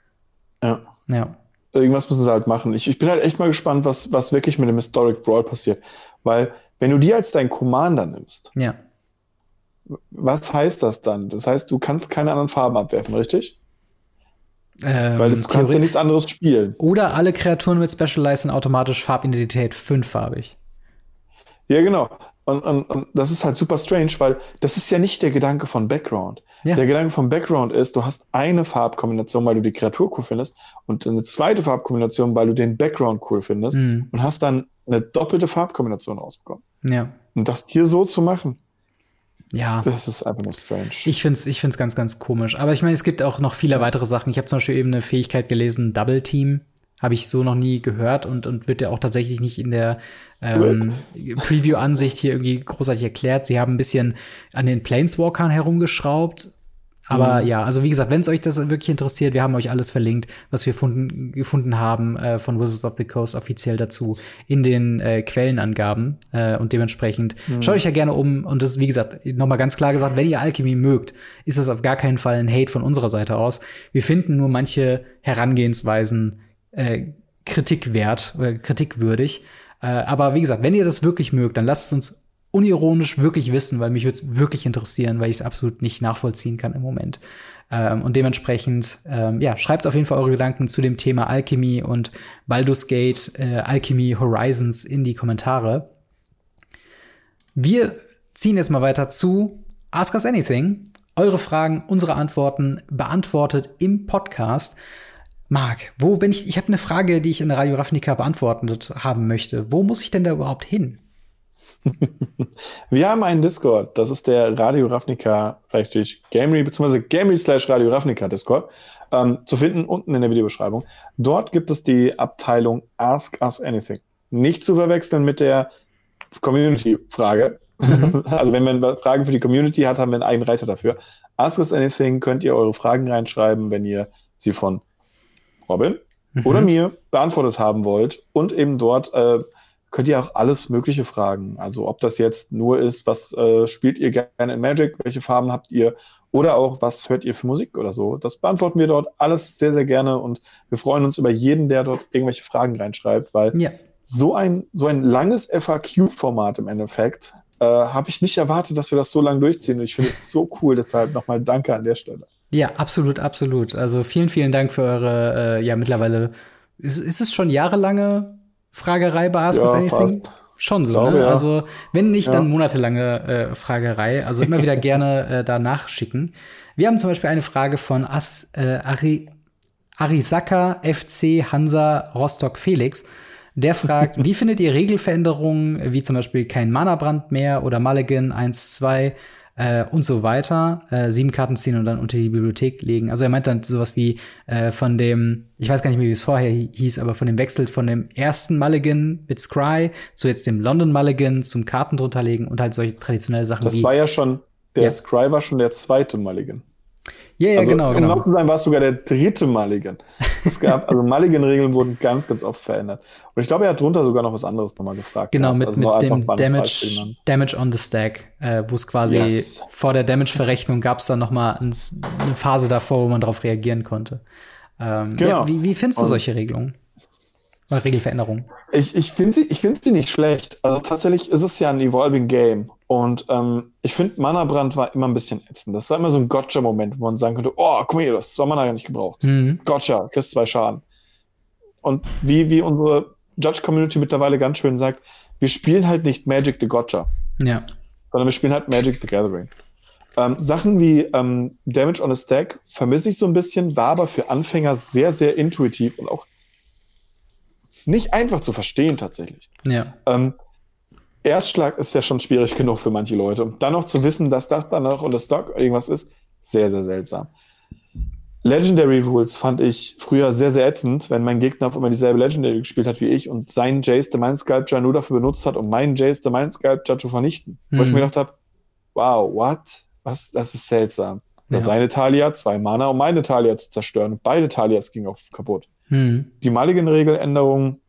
ja, ja, irgendwas müssen sie halt machen. Ich, ich bin halt echt mal gespannt, was, was wirklich mit dem Historic Brawl passiert. Weil, wenn du die als deinen Commander nimmst, ja, was heißt das dann? Das heißt, du kannst keine anderen Farben abwerfen, richtig? Ähm, Weil du kannst ja nichts anderes spielen. Oder alle Kreaturen mit Specialized sind automatisch Farbidentität fünffarbig. Ja, genau. Und, und, und das ist halt super strange, weil das ist ja nicht der Gedanke von Background. Ja. Der Gedanke von Background ist, du hast eine Farbkombination, weil du die Kreatur cool findest, und eine zweite Farbkombination, weil du den Background cool findest, Mhm. und hast dann eine doppelte Farbkombination rausbekommen. Ja. Und das hier so zu machen, Ja. das ist einfach nur strange. Ich find's, ich find's ganz, ganz komisch. Aber ich meine, es gibt auch noch viele weitere Sachen. Ich habe zum Beispiel eben eine Fähigkeit gelesen, Double Team. Habe ich so noch nie gehört und, und wird ja auch tatsächlich nicht in der ähm, Preview-Ansicht hier irgendwie großartig erklärt. Sie haben ein bisschen an den Planeswalkern herumgeschraubt. Aber Mhm. ja, also wie gesagt, wenn es euch das wirklich interessiert, wir haben euch alles verlinkt, was wir funden, gefunden haben äh, von Wizards of the Coast offiziell dazu in den äh, Quellenangaben. Äh, und dementsprechend schaut euch ja gerne um. Und das ist, wie gesagt, nochmal ganz klar gesagt, wenn ihr Alchemy mögt, ist das auf gar keinen Fall ein Hate von unserer Seite aus. Wir finden nur manche Herangehensweisen äh, kritikwert oder kritikwürdig. Äh, aber wie gesagt, wenn ihr das wirklich mögt, dann lasst es uns unironisch wirklich wissen, weil mich würde es wirklich interessieren, weil ich es absolut nicht nachvollziehen kann im Moment. Ähm, und dementsprechend, ähm, ja, schreibt auf jeden Fall eure Gedanken zu dem Thema Alchemy und Baldur's Gate, äh, Alchemy Horizons in die Kommentare. Wir ziehen jetzt mal weiter zu Ask Us Anything. Eure Fragen, unsere Antworten beantwortet im Podcast. Marc, wo, wenn ich, ich habe eine Frage, die ich in der Radio Ravnica beantwortet haben möchte. Wo muss ich denn da überhaupt hin? Wir haben einen Discord, das ist der Radio Ravnica, richtig, Gamery, beziehungsweise Gamery slash Radio Ravnica Discord, ähm, zu finden unten in der Videobeschreibung. Dort gibt es die Abteilung Ask Us Anything. Nicht zu verwechseln mit der Community-Frage. also wenn man Fragen für die Community hat, haben wir einen eigenen Reiter dafür. Ask Us Anything könnt ihr eure Fragen reinschreiben, wenn ihr sie von Robin oder mir beantwortet haben wollt. Und eben dort äh, könnt ihr auch alles Mögliche fragen. Also ob das jetzt nur ist, was äh, spielt ihr gerne in Magic, welche Farben habt ihr oder auch was hört ihr für Musik oder so. Das beantworten wir dort alles sehr, sehr gerne und wir freuen uns über jeden, der dort irgendwelche Fragen reinschreibt, weil Ja. so ein, so ein langes FAQ-Format im Endeffekt äh, habe ich nicht erwartet, dass wir das so lange durchziehen. Und ich finde es so cool. Deshalb nochmal Danke an der Stelle. Ja, absolut, absolut. Also vielen, vielen Dank für eure, äh, ja, mittlerweile, ist, ist es schon jahrelange Fragerei bei Ask Us Ja, Anything? fast. Schon so, glaube, ne? ja. Also, wenn nicht, dann monatelange äh, Fragerei. Also immer wieder gerne äh, da nachschicken. Wir haben zum Beispiel eine Frage von As, äh, Ari, Arisaka FC Hansa Rostock Felix. Der fragt, wie findet ihr Regelveränderungen, wie zum Beispiel kein Mana-Brand mehr oder Mulligan 1, 2 äh, und so weiter, äh, sieben Karten ziehen und dann unter die Bibliothek legen. Also er meint dann sowas wie äh, von dem, ich weiß gar nicht mehr, wie es vorher hieß, aber von dem Wechsel von dem ersten Mulligan mit Scry zu jetzt dem London Mulligan zum Karten drunterlegen und halt solche traditionelle Sachen das war ja schon, der ja. Scry war schon der zweite Mulligan. Ja, ja, also, genau. Um genau. zu sein, war es sogar der dritte Mulligan. Es gab, also Mulligan-Regeln wurden ganz, ganz oft verändert. Und ich glaube, er hat drunter sogar noch was anderes nochmal gefragt. Genau, mit, also mit dem Damage, Damage on the Stack, äh, wo es quasi yes. vor der Damage-Verrechnung gab es dann nochmal eine Phase davor, wo man darauf reagieren konnte. Ähm, genau. Ja, wie, wie findest du solche Regelungen? Regelveränderungen? Ich, ich finde sie, find sie nicht schlecht. Also tatsächlich ist es ja ein Evolving Game. Und ähm, ich finde, Mana-Brand war immer ein bisschen ätzend. Das war immer so ein Gotcha-Moment, wo man sagen könnte, oh, guck mal hier, du hast zwei Mana gar nicht gebraucht. Mhm. Gotcha, kriegst zwei Schaden. Und wie, wie unsere Judge-Community mittlerweile ganz schön sagt, wir spielen halt nicht Magic the Gotcha. Ja. Sondern wir spielen halt Magic the Gathering. Ähm, Sachen wie ähm, Damage on a Stack vermisse ich so ein bisschen, war aber für Anfänger sehr, sehr intuitiv und auch nicht einfach zu verstehen tatsächlich. Ja. Ähm, Erstschlag ist ja schon schwierig genug für manche Leute. Und dann noch zu wissen, dass das dann noch unter Stock irgendwas ist, sehr, sehr seltsam. Legendary Rules fand ich früher sehr, sehr ätzend, wenn mein Gegner auf immer dieselbe Legendary gespielt hat wie ich und seinen Jace the Mind Sculpture nur dafür benutzt hat, um meinen Jace the Mind Sculpture zu vernichten. Mhm. Wo ich mhm. mir gedacht habe, wow, what? Was? Das ist seltsam. Ja. Seine Talia, zwei Mana, um meine Talia zu zerstören. Beide Talias gingen auf kaputt. Mhm. Die Mulligan-Regeländerung,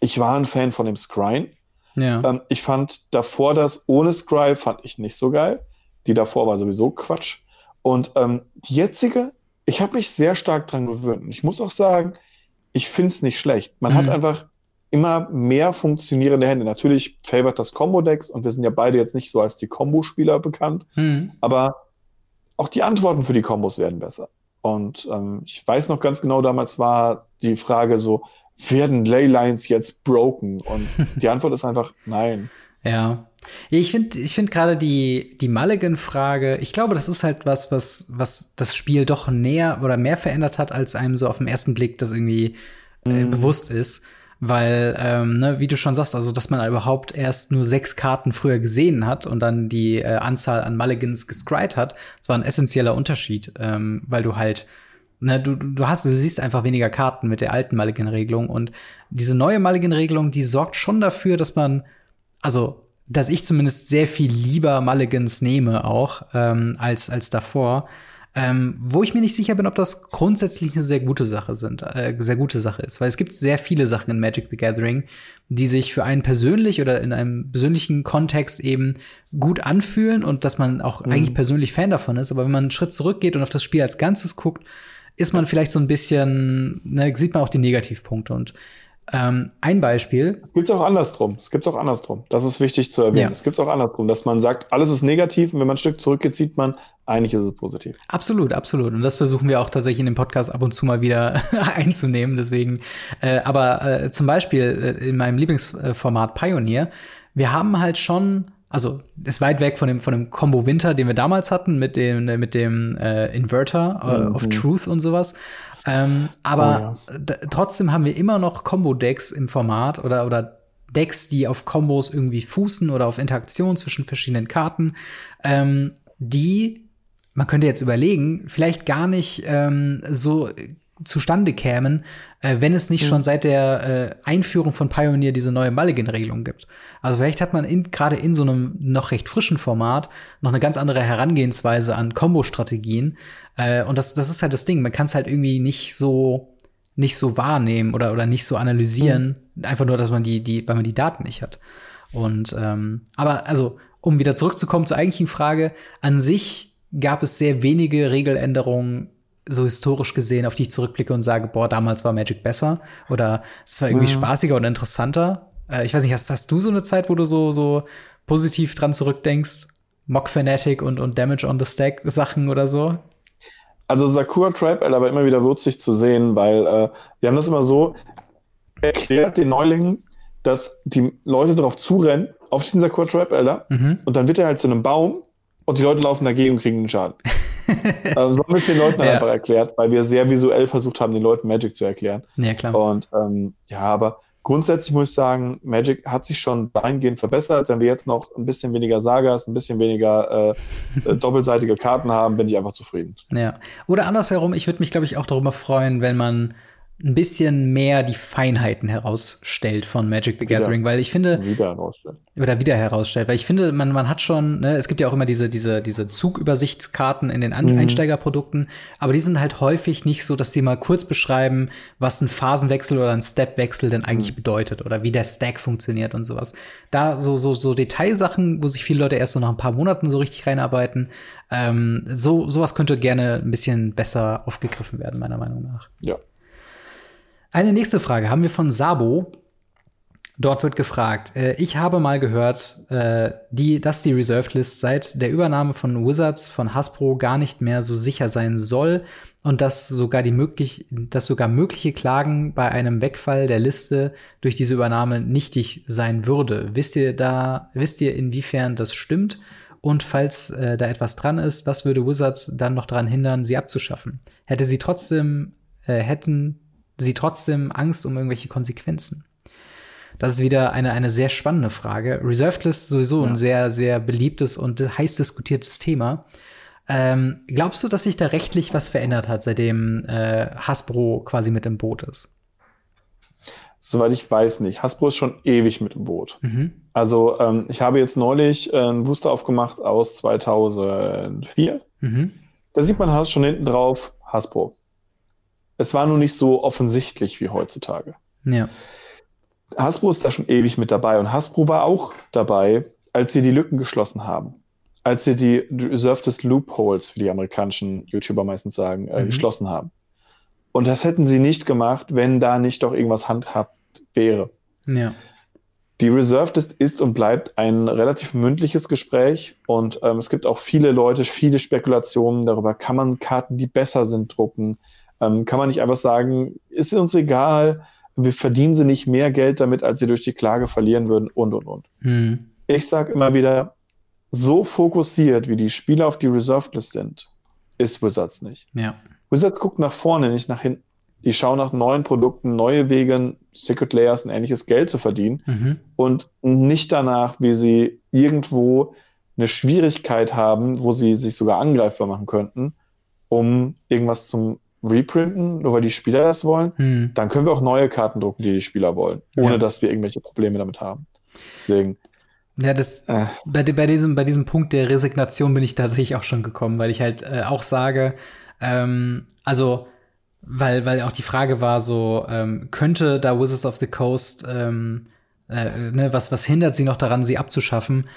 ich war ein Fan von dem Scrying. Ja. Ähm, ich fand davor das ohne Scry fand ich nicht so geil. Die davor war sowieso Quatsch. Und ähm, die jetzige, ich habe mich sehr stark dran gewöhnt. Und ich muss auch sagen, ich finde es nicht schlecht. Man mhm. hat einfach immer mehr funktionierende Hände. Natürlich favorit das Combo-Decks und wir sind ja beide jetzt nicht so als die Combo-Spieler bekannt. Mhm. Aber auch die Antworten für die Kombos werden besser. Und ähm, ich weiß noch ganz genau, damals war die Frage so, werden Leylines jetzt broken? Und die Antwort ist einfach nein. Ja. Ich finde, ich finde gerade die, die Mulligan-Frage, ich glaube, das ist halt was, was, was das Spiel doch näher oder mehr verändert hat, als einem so auf den ersten Blick das irgendwie äh, mm. bewusst ist. Weil, ähm, ne, wie du schon sagst, also dass man überhaupt erst nur sechs Karten früher gesehen hat und dann die äh, Anzahl an Mulligans gescried hat, das war ein essentieller Unterschied, ähm, weil du halt na, du, du hast, du siehst einfach weniger Karten mit der alten Mulligan-Regelung und diese neue Mulligan-Regelung, die sorgt schon dafür, dass man, also, dass ich zumindest sehr viel lieber Mulligans nehme auch, ähm, als, als davor. Ähm, wo ich mir nicht sicher bin, ob das grundsätzlich eine sehr gute Sache sind, äh, sehr gute Sache ist, weil es gibt sehr viele Sachen in Magic the Gathering, die sich für einen persönlich oder in einem persönlichen Kontext eben gut anfühlen und dass man auch mhm. eigentlich persönlich Fan davon ist. Aber wenn man einen Schritt zurückgeht und auf das Spiel als Ganzes guckt, ist man vielleicht so ein bisschen, ne, sieht man auch die Negativpunkte. Und ähm, ein Beispiel. Es gibt auch andersrum. Es gibt auch andersrum. Das ist wichtig zu erwähnen. Ja. Es gibt auch andersrum, dass man sagt, alles ist negativ und wenn man ein Stück zurückgeht, sieht man, eigentlich ist es positiv. Absolut, absolut. Und das versuchen wir auch tatsächlich in dem Podcast ab und zu mal wieder einzunehmen. Deswegen, äh, aber äh, zum Beispiel äh, in meinem Lieblingsformat Pioneer, wir haben halt schon also ist weit weg von dem von dem Combo Winter, den wir damals hatten mit dem mit dem äh, Inverter äh, mhm. of Truth und sowas. Ähm, aber oh, ja. trotzdem haben wir immer noch Combo Decks im Format oder oder Decks, die auf Combos irgendwie fußen oder auf Interaktion zwischen verschiedenen Karten, ähm, die man könnte jetzt überlegen, vielleicht gar nicht ähm, so zustande kämen, äh, wenn es nicht mhm. schon seit der äh, Einführung von Pioneer diese neue Mulligan-Regelung gibt. Also vielleicht hat man gerade in so einem noch recht frischen Format noch eine ganz andere Herangehensweise an Combo-Strategien. Äh, und das, das ist halt das Ding. Man kann es halt irgendwie nicht so nicht so wahrnehmen oder, oder nicht so analysieren. Mhm. Einfach nur, dass man die, die, weil man die Daten nicht hat. Und ähm, aber also, um wieder zurückzukommen zur eigentlichen Frage, an sich gab es sehr wenige Regeländerungen so historisch gesehen, auf die ich zurückblicke und sage, boah, damals war Magic besser oder es war irgendwie ja. spaßiger und interessanter. Äh, ich weiß nicht, hast, hast du so eine Zeit, wo du so, so positiv dran zurückdenkst? Mock Fanatic und, und Damage on the Stack Sachen oder so? Also Sakura Tribe aber immer wieder würzig zu sehen, weil äh, wir haben das immer so erklärt den Neulingen, dass die Leute darauf zurennen, auf diesen Sakura Trap Elder, mhm. und dann wird er halt zu einem Baum und die Leute laufen dagegen und kriegen einen Schaden. also, so haben wir es den Leuten ja. einfach erklärt, weil wir sehr visuell versucht haben, den Leuten Magic zu erklären. Ja, klar. Und ähm, ja, aber grundsätzlich muss ich sagen, Magic hat sich schon dahingehend verbessert. Wenn wir jetzt noch ein bisschen weniger Sagas, ein bisschen weniger äh, äh doppelseitige Karten haben, bin ich einfach zufrieden. Ja. Oder andersherum, ich würde mich, glaube ich, auch darüber freuen, wenn man ein bisschen mehr die Feinheiten herausstellt von Magic the Gathering, wieder, weil ich finde wieder herausstellt oder wieder herausstellt, weil ich finde, man man hat schon, ne, es gibt ja auch immer diese diese diese Zugübersichtskarten in den An mhm. Einsteigerprodukten, aber die sind halt häufig nicht so, dass sie mal kurz beschreiben, was ein Phasenwechsel oder ein Stepwechsel denn eigentlich mhm. bedeutet oder wie der Stack funktioniert und sowas. Da so so so Detailsachen, wo sich viele Leute erst so nach ein paar Monaten so richtig reinarbeiten, ähm, so sowas könnte gerne ein bisschen besser aufgegriffen werden meiner Meinung nach. Ja. Eine nächste Frage haben wir von Sabo. Dort wird gefragt, äh, ich habe mal gehört, äh, die, dass die Reserved List seit der Übernahme von Wizards von Hasbro gar nicht mehr so sicher sein soll und dass sogar die möglich, dass sogar mögliche Klagen bei einem Wegfall der Liste durch diese Übernahme nichtig sein würde. Wisst ihr da, wisst ihr inwiefern das stimmt? Und falls äh, da etwas dran ist, was würde Wizards dann noch daran hindern, sie abzuschaffen? Hätte sie trotzdem, äh, hätten sie trotzdem Angst um irgendwelche Konsequenzen? Das ist wieder eine, eine sehr spannende Frage. Reserved List ist sowieso ja. ein sehr, sehr beliebtes und heiß diskutiertes Thema. Ähm, glaubst du, dass sich da rechtlich was verändert hat, seitdem äh, Hasbro quasi mit im Boot ist? Soweit ich weiß nicht. Hasbro ist schon ewig mit im Boot. Mhm. Also ähm, ich habe jetzt neulich äh, einen Booster aufgemacht aus 2004. Mhm. Da sieht man schon hinten drauf Hasbro. Es war nur nicht so offensichtlich wie heutzutage. Ja. Hasbro ist da schon ewig mit dabei und Hasbro war auch dabei, als sie die Lücken geschlossen haben. Als sie die Reserved Loopholes, wie die amerikanischen YouTuber meistens sagen, äh, mhm. geschlossen haben. Und das hätten sie nicht gemacht, wenn da nicht doch irgendwas handhabt wäre. Ja. Die Reserved List ist und bleibt ein relativ mündliches Gespräch und ähm, es gibt auch viele Leute, viele Spekulationen darüber, kann man Karten, die besser sind, drucken, ähm, kann man nicht einfach sagen, ist uns egal, wir verdienen sie nicht mehr Geld damit, als sie durch die Klage verlieren würden und und und. Mhm. Ich sage immer wieder, so fokussiert, wie die Spieler auf die Reserved List sind, ist Wizards nicht. Ja. Wizards guckt nach vorne, nicht nach hinten. Die schauen nach neuen Produkten, neue Wege, Secret Layers und ähnliches Geld zu verdienen mhm. und nicht danach, wie sie irgendwo eine Schwierigkeit haben, wo sie sich sogar angreifbar machen könnten, um irgendwas zum reprinten, nur weil die Spieler das wollen, hm. dann können wir auch neue Karten drucken, die die Spieler wollen, ohne ja. dass wir irgendwelche Probleme damit haben. Deswegen. Ja, das äh. bei, bei, diesem, bei diesem Punkt der Resignation bin ich tatsächlich auch schon gekommen, weil ich halt äh, auch sage, ähm, also weil, weil auch die Frage war so, ähm, könnte da Wizards of the Coast, ähm, äh, ne, was, was hindert sie noch daran, sie abzuschaffen?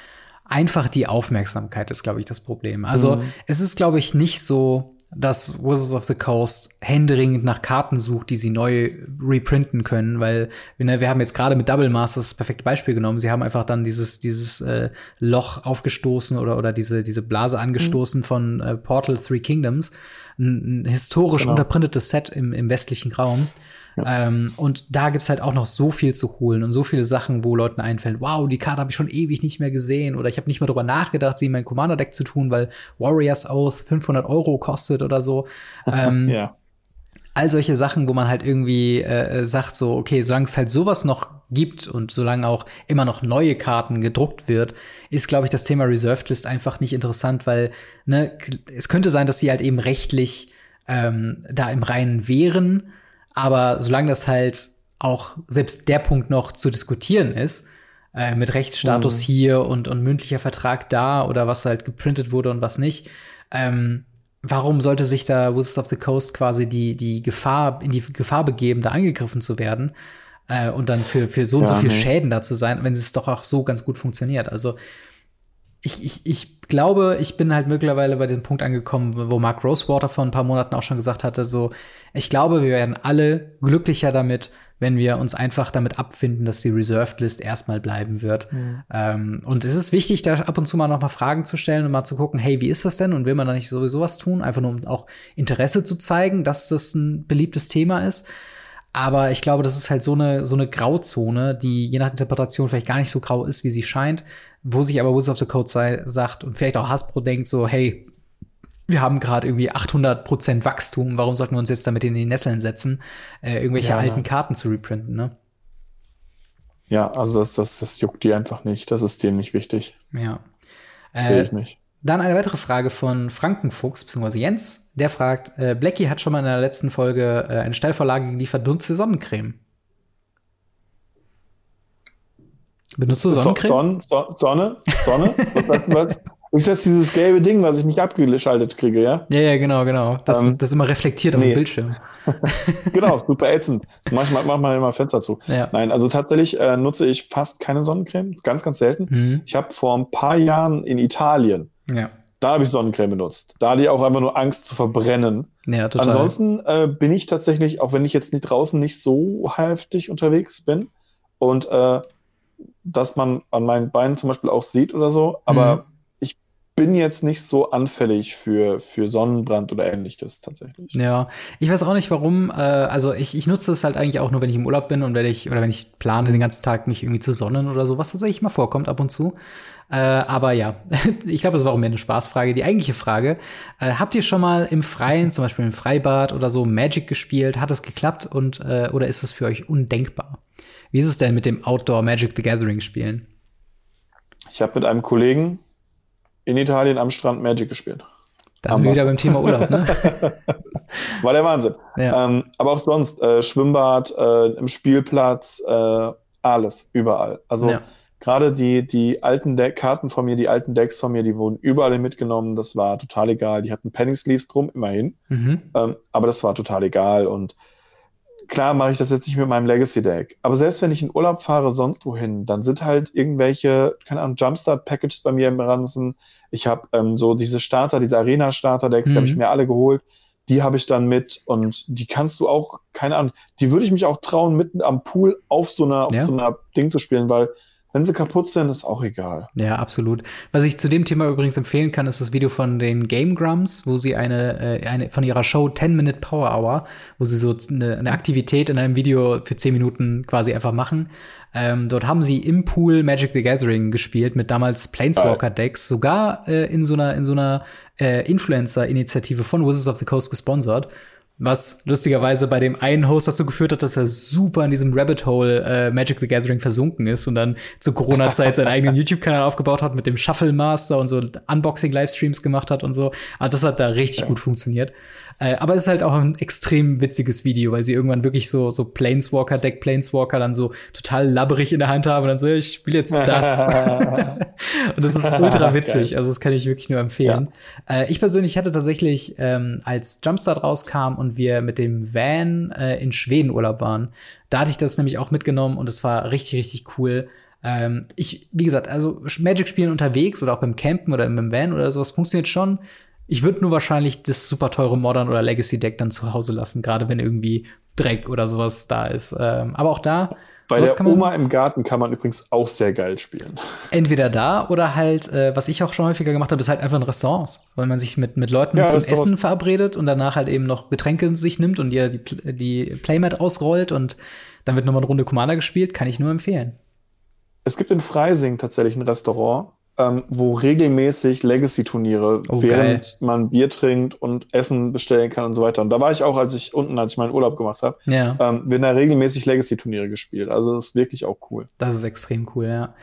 Einfach die Aufmerksamkeit ist, glaube ich, das Problem. Also mhm. es ist, glaube ich, nicht so, dass Wizards of the Coast händeringend nach Karten sucht, die sie neu reprinten können, weil ne, wir haben jetzt gerade mit Double Masters das perfekte Beispiel genommen. Sie haben einfach dann dieses dieses äh, Loch aufgestoßen oder oder diese diese Blase angestoßen mhm. von äh, Portal Three Kingdoms, ein, ein historisch genau. unterprintetes Set im, im westlichen Raum. Ähm, und da gibt's halt auch noch so viel zu holen und so viele Sachen, wo Leuten einfällt, wow, die Karte habe ich schon ewig nicht mehr gesehen oder ich habe nicht mal drüber nachgedacht, sie in mein Commander-Deck zu tun, weil Warriors Oath 500 Euro kostet oder so. ähm, ja. All solche Sachen, wo man halt irgendwie äh, sagt so, okay, solange es halt sowas noch gibt und solange auch immer noch neue Karten gedruckt wird, ist, glaube ich, das Thema Reserved List einfach nicht interessant, weil ne, es könnte sein, dass sie halt eben rechtlich ähm, da im Reinen wären, aber solange das halt auch selbst der Punkt noch zu diskutieren ist, äh, mit Rechtsstatus mhm. hier und, und mündlicher Vertrag da oder was halt geprintet wurde und was nicht, ähm, warum sollte sich da Wizards of the Coast quasi die, die Gefahr, in die Gefahr begeben, da angegriffen zu werden äh, und dann für, für so und ja, so viel nee. Schäden da zu sein, wenn es doch auch so ganz gut funktioniert? Also ich, ich, ich glaube, ich bin halt mittlerweile bei diesem Punkt angekommen, wo Mark Rosewater vor ein paar Monaten auch schon gesagt hatte, so, ich glaube, wir werden alle glücklicher damit, wenn wir uns einfach damit abfinden, dass die Reserved List erstmal bleiben wird. Mhm. Ähm, und es ist wichtig, da ab und zu mal noch mal Fragen zu stellen und mal zu gucken, hey, wie ist das denn? Und will man da nicht sowieso was tun? Einfach nur, um auch Interesse zu zeigen, dass das ein beliebtes Thema ist. Aber ich glaube, das ist halt so eine, so eine Grauzone, die je nach Interpretation vielleicht gar nicht so grau ist, wie sie scheint, wo sich aber Wizards of the Code sei, sagt und vielleicht auch Hasbro denkt so, hey, wir haben gerade irgendwie 800% Wachstum, warum sollten wir uns jetzt damit in die Nesseln setzen, äh, irgendwelche ja, alten Karten zu reprinten, ne? Ja, also das, das, das juckt die einfach nicht. Das ist denen nicht wichtig. Ja. Sehe ich nicht. Dann eine weitere Frage von Frankenfuchs, bzw. Jens. Der fragt, äh, Blackie hat schon mal in der letzten Folge äh, eine Stellvorlage geliefert, benutzt Sonnencreme? Benutzt du Sonnencreme? Son, Sonne? Sonne? was, was, ist das dieses gelbe Ding, was ich nicht abgeschaltet kriege, ja? Ja, ja, genau, genau. Das, ähm, das immer reflektiert auf nee. dem Bildschirm. genau, super ätzend. Manchmal macht man immer Fenster zu. Ja. Nein, also tatsächlich äh, nutze ich fast keine Sonnencreme, ganz, ganz selten. Mhm. Ich habe vor ein paar Jahren in Italien, ja. da habe ich Sonnencreme benutzt. Da hatte ich auch einfach nur Angst zu verbrennen. Ja, total. Ansonsten äh, bin ich tatsächlich, auch wenn ich jetzt nicht draußen nicht so heftig unterwegs bin und äh, dass man an meinen Beinen zum Beispiel auch sieht oder so, aber mhm bin jetzt nicht so anfällig für, für Sonnenbrand oder ähnliches tatsächlich. Ja, ich weiß auch nicht warum. Äh, also ich, ich nutze es halt eigentlich auch nur, wenn ich im Urlaub bin und wenn ich, oder wenn ich plane, den ganzen Tag mich irgendwie zu sonnen oder so, was tatsächlich mal vorkommt ab und zu. Äh, aber ja, ich glaube, das war auch mehr eine Spaßfrage. Die eigentliche Frage, äh, habt ihr schon mal im Freien, zum Beispiel im Freibad oder so, Magic gespielt? Hat es geklappt und äh, oder ist es für euch undenkbar? Wie ist es denn mit dem Outdoor Magic the Gathering spielen? Ich habe mit einem Kollegen in Italien am Strand Magic gespielt. Da sind wir wieder beim Thema Urlaub, ne? War der Wahnsinn. Ja. Ähm, aber auch sonst, äh, Schwimmbad, äh, im Spielplatz, äh, alles, überall. Also ja. gerade die, die alten Deck Karten von mir, die alten Decks von mir, die wurden überall mitgenommen. Das war total egal. Die hatten Penny Sleeves drum, immerhin. Mhm. Ähm, aber das war total egal. Und klar mache ich das jetzt nicht mit meinem Legacy-Deck. Aber selbst wenn ich in Urlaub fahre, sonst wohin, dann sind halt irgendwelche, keine Ahnung, Jumpstart-Packages bei mir im Ranzen. Ich habe ähm, so diese Starter, diese Arena-Starter-Decks, mhm. die habe ich mir alle geholt. Die habe ich dann mit und die kannst du auch, keine Ahnung, die würde ich mich auch trauen, mitten am Pool auf so einer, ja. auf so einer Ding zu spielen, weil wenn sie kaputt sind, ist auch egal. Ja, absolut. Was ich zu dem Thema übrigens empfehlen kann, ist das Video von den Game Grumps, wo sie eine, äh, eine von ihrer Show 10 Minute Power Hour, wo sie so eine, eine Aktivität in einem Video für 10 Minuten quasi einfach machen. Ähm, dort haben sie im Pool Magic the Gathering gespielt mit damals Planeswalker Decks, sogar äh, in so einer in so einer äh, Influencer-Initiative von Wizards of the Coast gesponsert. Was lustigerweise bei dem einen Host dazu geführt hat, dass er super in diesem Rabbit Hole äh, Magic the Gathering versunken ist und dann zur Corona-Zeit seinen eigenen YouTube-Kanal aufgebaut hat mit dem Shuffle Master und so Unboxing-Livestreams gemacht hat und so. Aber das hat da richtig ja. gut funktioniert. Äh, aber es ist halt auch ein extrem witziges Video, weil sie irgendwann wirklich so, so Planeswalker, Deck Planeswalker dann so total labberig in der Hand haben und dann so, ich spiele jetzt das. und das ist ultra witzig. Also das kann ich wirklich nur empfehlen. Ja. Äh, ich persönlich hatte tatsächlich, ähm, als Jumpstart rauskam und wir mit dem Van äh, in Schweden Urlaub waren, da hatte ich das nämlich auch mitgenommen und es war richtig, richtig cool. Ähm, ich, wie gesagt, also Magic spielen unterwegs oder auch beim Campen oder im Van oder sowas funktioniert schon. Ich würde nur wahrscheinlich das super teure Modern oder Legacy Deck dann zu Hause lassen, gerade wenn irgendwie Dreck oder sowas da ist. Ähm, aber auch da. Bei der Oma im Garten kann man übrigens auch sehr geil spielen. Entweder da oder halt, äh, was ich auch schon häufiger gemacht habe, ist halt einfach in Restaurants, weil man sich mit, mit Leuten ja, zum Essen verabredet und danach halt eben noch Getränke sich nimmt und ihr die, die Playmat ausrollt und dann wird nochmal eine Runde Commander gespielt, kann ich nur empfehlen. Es gibt in Freising tatsächlich ein Restaurant, ähm, wo regelmäßig Legacy-Turniere, oh, während geil. man Bier trinkt und Essen bestellen kann und so weiter. Und da war ich auch, als ich unten, als ich meinen Urlaub gemacht habe, ja. ähm, werden da regelmäßig Legacy-Turniere gespielt. Also das ist wirklich auch cool. Das ist extrem cool, ja.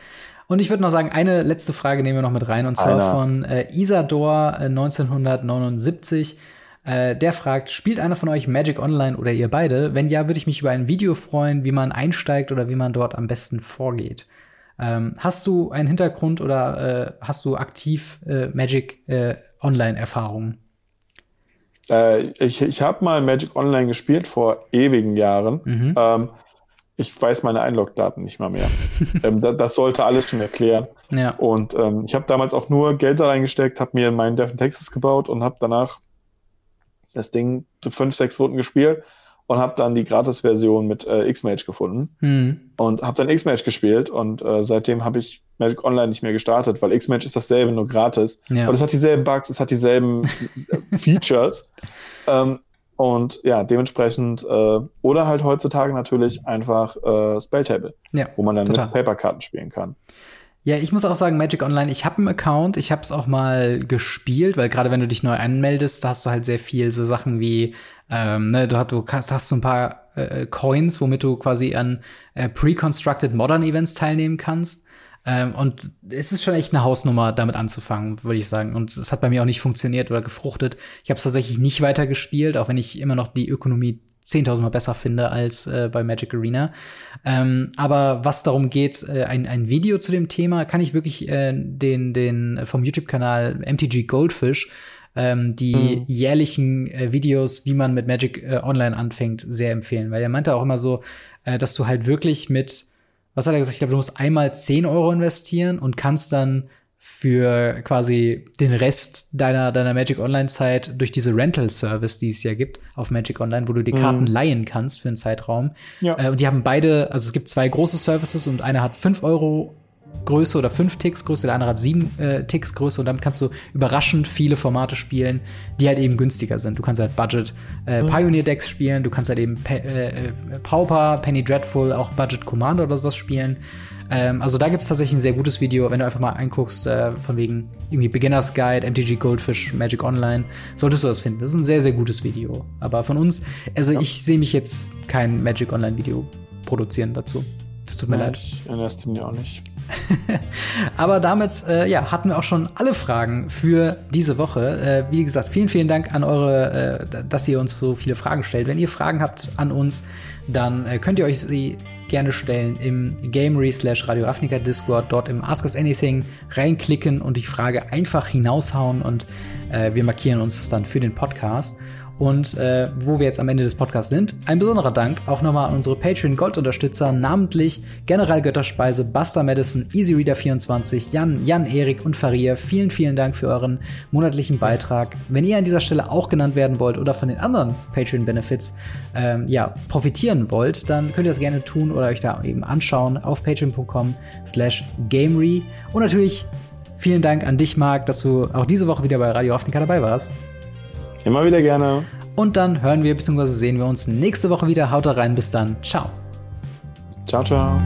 Und ich würde noch sagen, eine letzte Frage nehmen wir noch mit rein, und zwar einer. von äh, Isador äh, 1979. Äh, der fragt, spielt einer von euch Magic Online oder ihr beide? Wenn ja, würde ich mich über ein Video freuen, wie man einsteigt oder wie man dort am besten vorgeht. Ähm, hast du einen Hintergrund oder äh, hast du aktiv äh, Magic äh, Online-Erfahrungen? Äh, ich ich habe mal Magic Online gespielt vor ewigen Jahren. Mhm. Ähm, ich weiß meine Einlogdaten nicht mal mehr. ähm, das, das, sollte alles schon erklären. Ja. Und ähm, ich habe damals auch nur Geld da reingesteckt, habe mir meinen Dev in Texas gebaut und habe danach das Ding zu fünf, sechs Runden gespielt und habe dann die Gratis-Version mit äh, X-Mage gefunden mhm. Und habe dann X-Mage gespielt und äh, seitdem habe ich Magic Online nicht mehr gestartet, weil X-Mage ist dasselbe, nur gratis. Ja. Und es hat dieselben Bugs, es hat dieselben Features. Ähm, Und ja, dementsprechend, äh, oder halt heutzutage natürlich einfach äh, Spelltable, Ja, wo man dann total. mit Paperkarten spielen kann. Ja, ich muss auch sagen, Magic Online, ich habe einen Account, ich habe es auch mal gespielt, weil gerade wenn du dich neu anmeldest, da hast du halt sehr viel so Sachen wie, ähm, ne, du hast, du hast, so ein paar äh, Coins, womit du quasi an äh, pre-constructed Modern Events teilnehmen kannst. Ähm, und es ist schon echt eine Hausnummer, damit anzufangen, würde ich sagen. Und es hat bei mir auch nicht funktioniert oder gefruchtet. Ich habe es tatsächlich nicht weiter gespielt, auch wenn ich immer noch die Ökonomie 10.000 Mal besser finde als äh, bei Magic Arena. Ähm, aber was darum geht, äh, ein, ein Video zu dem Thema, kann ich wirklich äh, den, den vom YouTube-Kanal MTG Goldfish ähm, die Mhm. jährlichen äh, Videos, wie man mit Magic äh, Online anfängt, sehr empfehlen. Weil er meinte auch immer so, äh, dass du halt wirklich mit, was hat er gesagt, ich glaube, du musst einmal 10 Euro investieren und kannst dann für quasi den Rest deiner, deiner Magic Online-Zeit durch diese Rental-Service, die es ja gibt auf Magic Online, wo du die Mhm. Karten leihen kannst für einen Zeitraum. Ja. Äh, und die haben beide, also es gibt zwei große Services und einer hat 5 Euro Größe oder 5 Ticks Größe, der andere hat 7 äh, Ticks Größe und damit kannst du überraschend viele Formate spielen, die halt eben günstiger sind. Du kannst halt Budget äh, Pioneer Decks spielen, du kannst halt eben Pe äh, äh, Pauper, Penny Dreadful, auch Budget Commander oder sowas spielen. Ähm, also da gibt es tatsächlich ein sehr gutes Video, wenn du einfach mal anguckst, äh, von wegen irgendwie Beginners Guide, MTG Goldfish, Magic Online, solltest du das finden. Das ist ein sehr, sehr gutes Video. Aber von uns, also ich sehe mich jetzt kein Magic Online Video produzieren dazu. Das tut mir leid. Ich in erster Linie auch nicht. Aber damit äh, ja, hatten wir auch schon alle Fragen für diese Woche. Äh, wie gesagt, vielen, vielen Dank an eure, äh, dass ihr uns so viele Fragen stellt. Wenn ihr Fragen habt an uns, dann äh, könnt ihr euch sie gerne stellen im Gamery slash Radio Ravnica Discord, dort im Ask Us Anything reinklicken und die Frage einfach hinaushauen und äh, wir markieren uns das dann für den Podcast. Und äh, wo wir jetzt am Ende des Podcasts sind, ein besonderer Dank auch nochmal an unsere Patreon-Gold-Unterstützer, namentlich General Götterspeise, Buster Madison, EasyReader24, Jan, Jan, Erik und Faria. Vielen, vielen Dank für euren monatlichen Beitrag. Wenn ihr an dieser Stelle auch genannt werden wollt oder von den anderen Patreon-Benefits ähm, ja, profitieren wollt, dann könnt ihr das gerne tun oder euch da eben anschauen auf patreon.com slash gamery. Und natürlich vielen Dank an dich, Marc, dass du auch diese Woche wieder bei Radio Afrika dabei warst. Immer wieder gerne. Und dann hören wir bzw. sehen wir uns nächste Woche wieder. Haut rein, bis dann. Ciao. Ciao, ciao.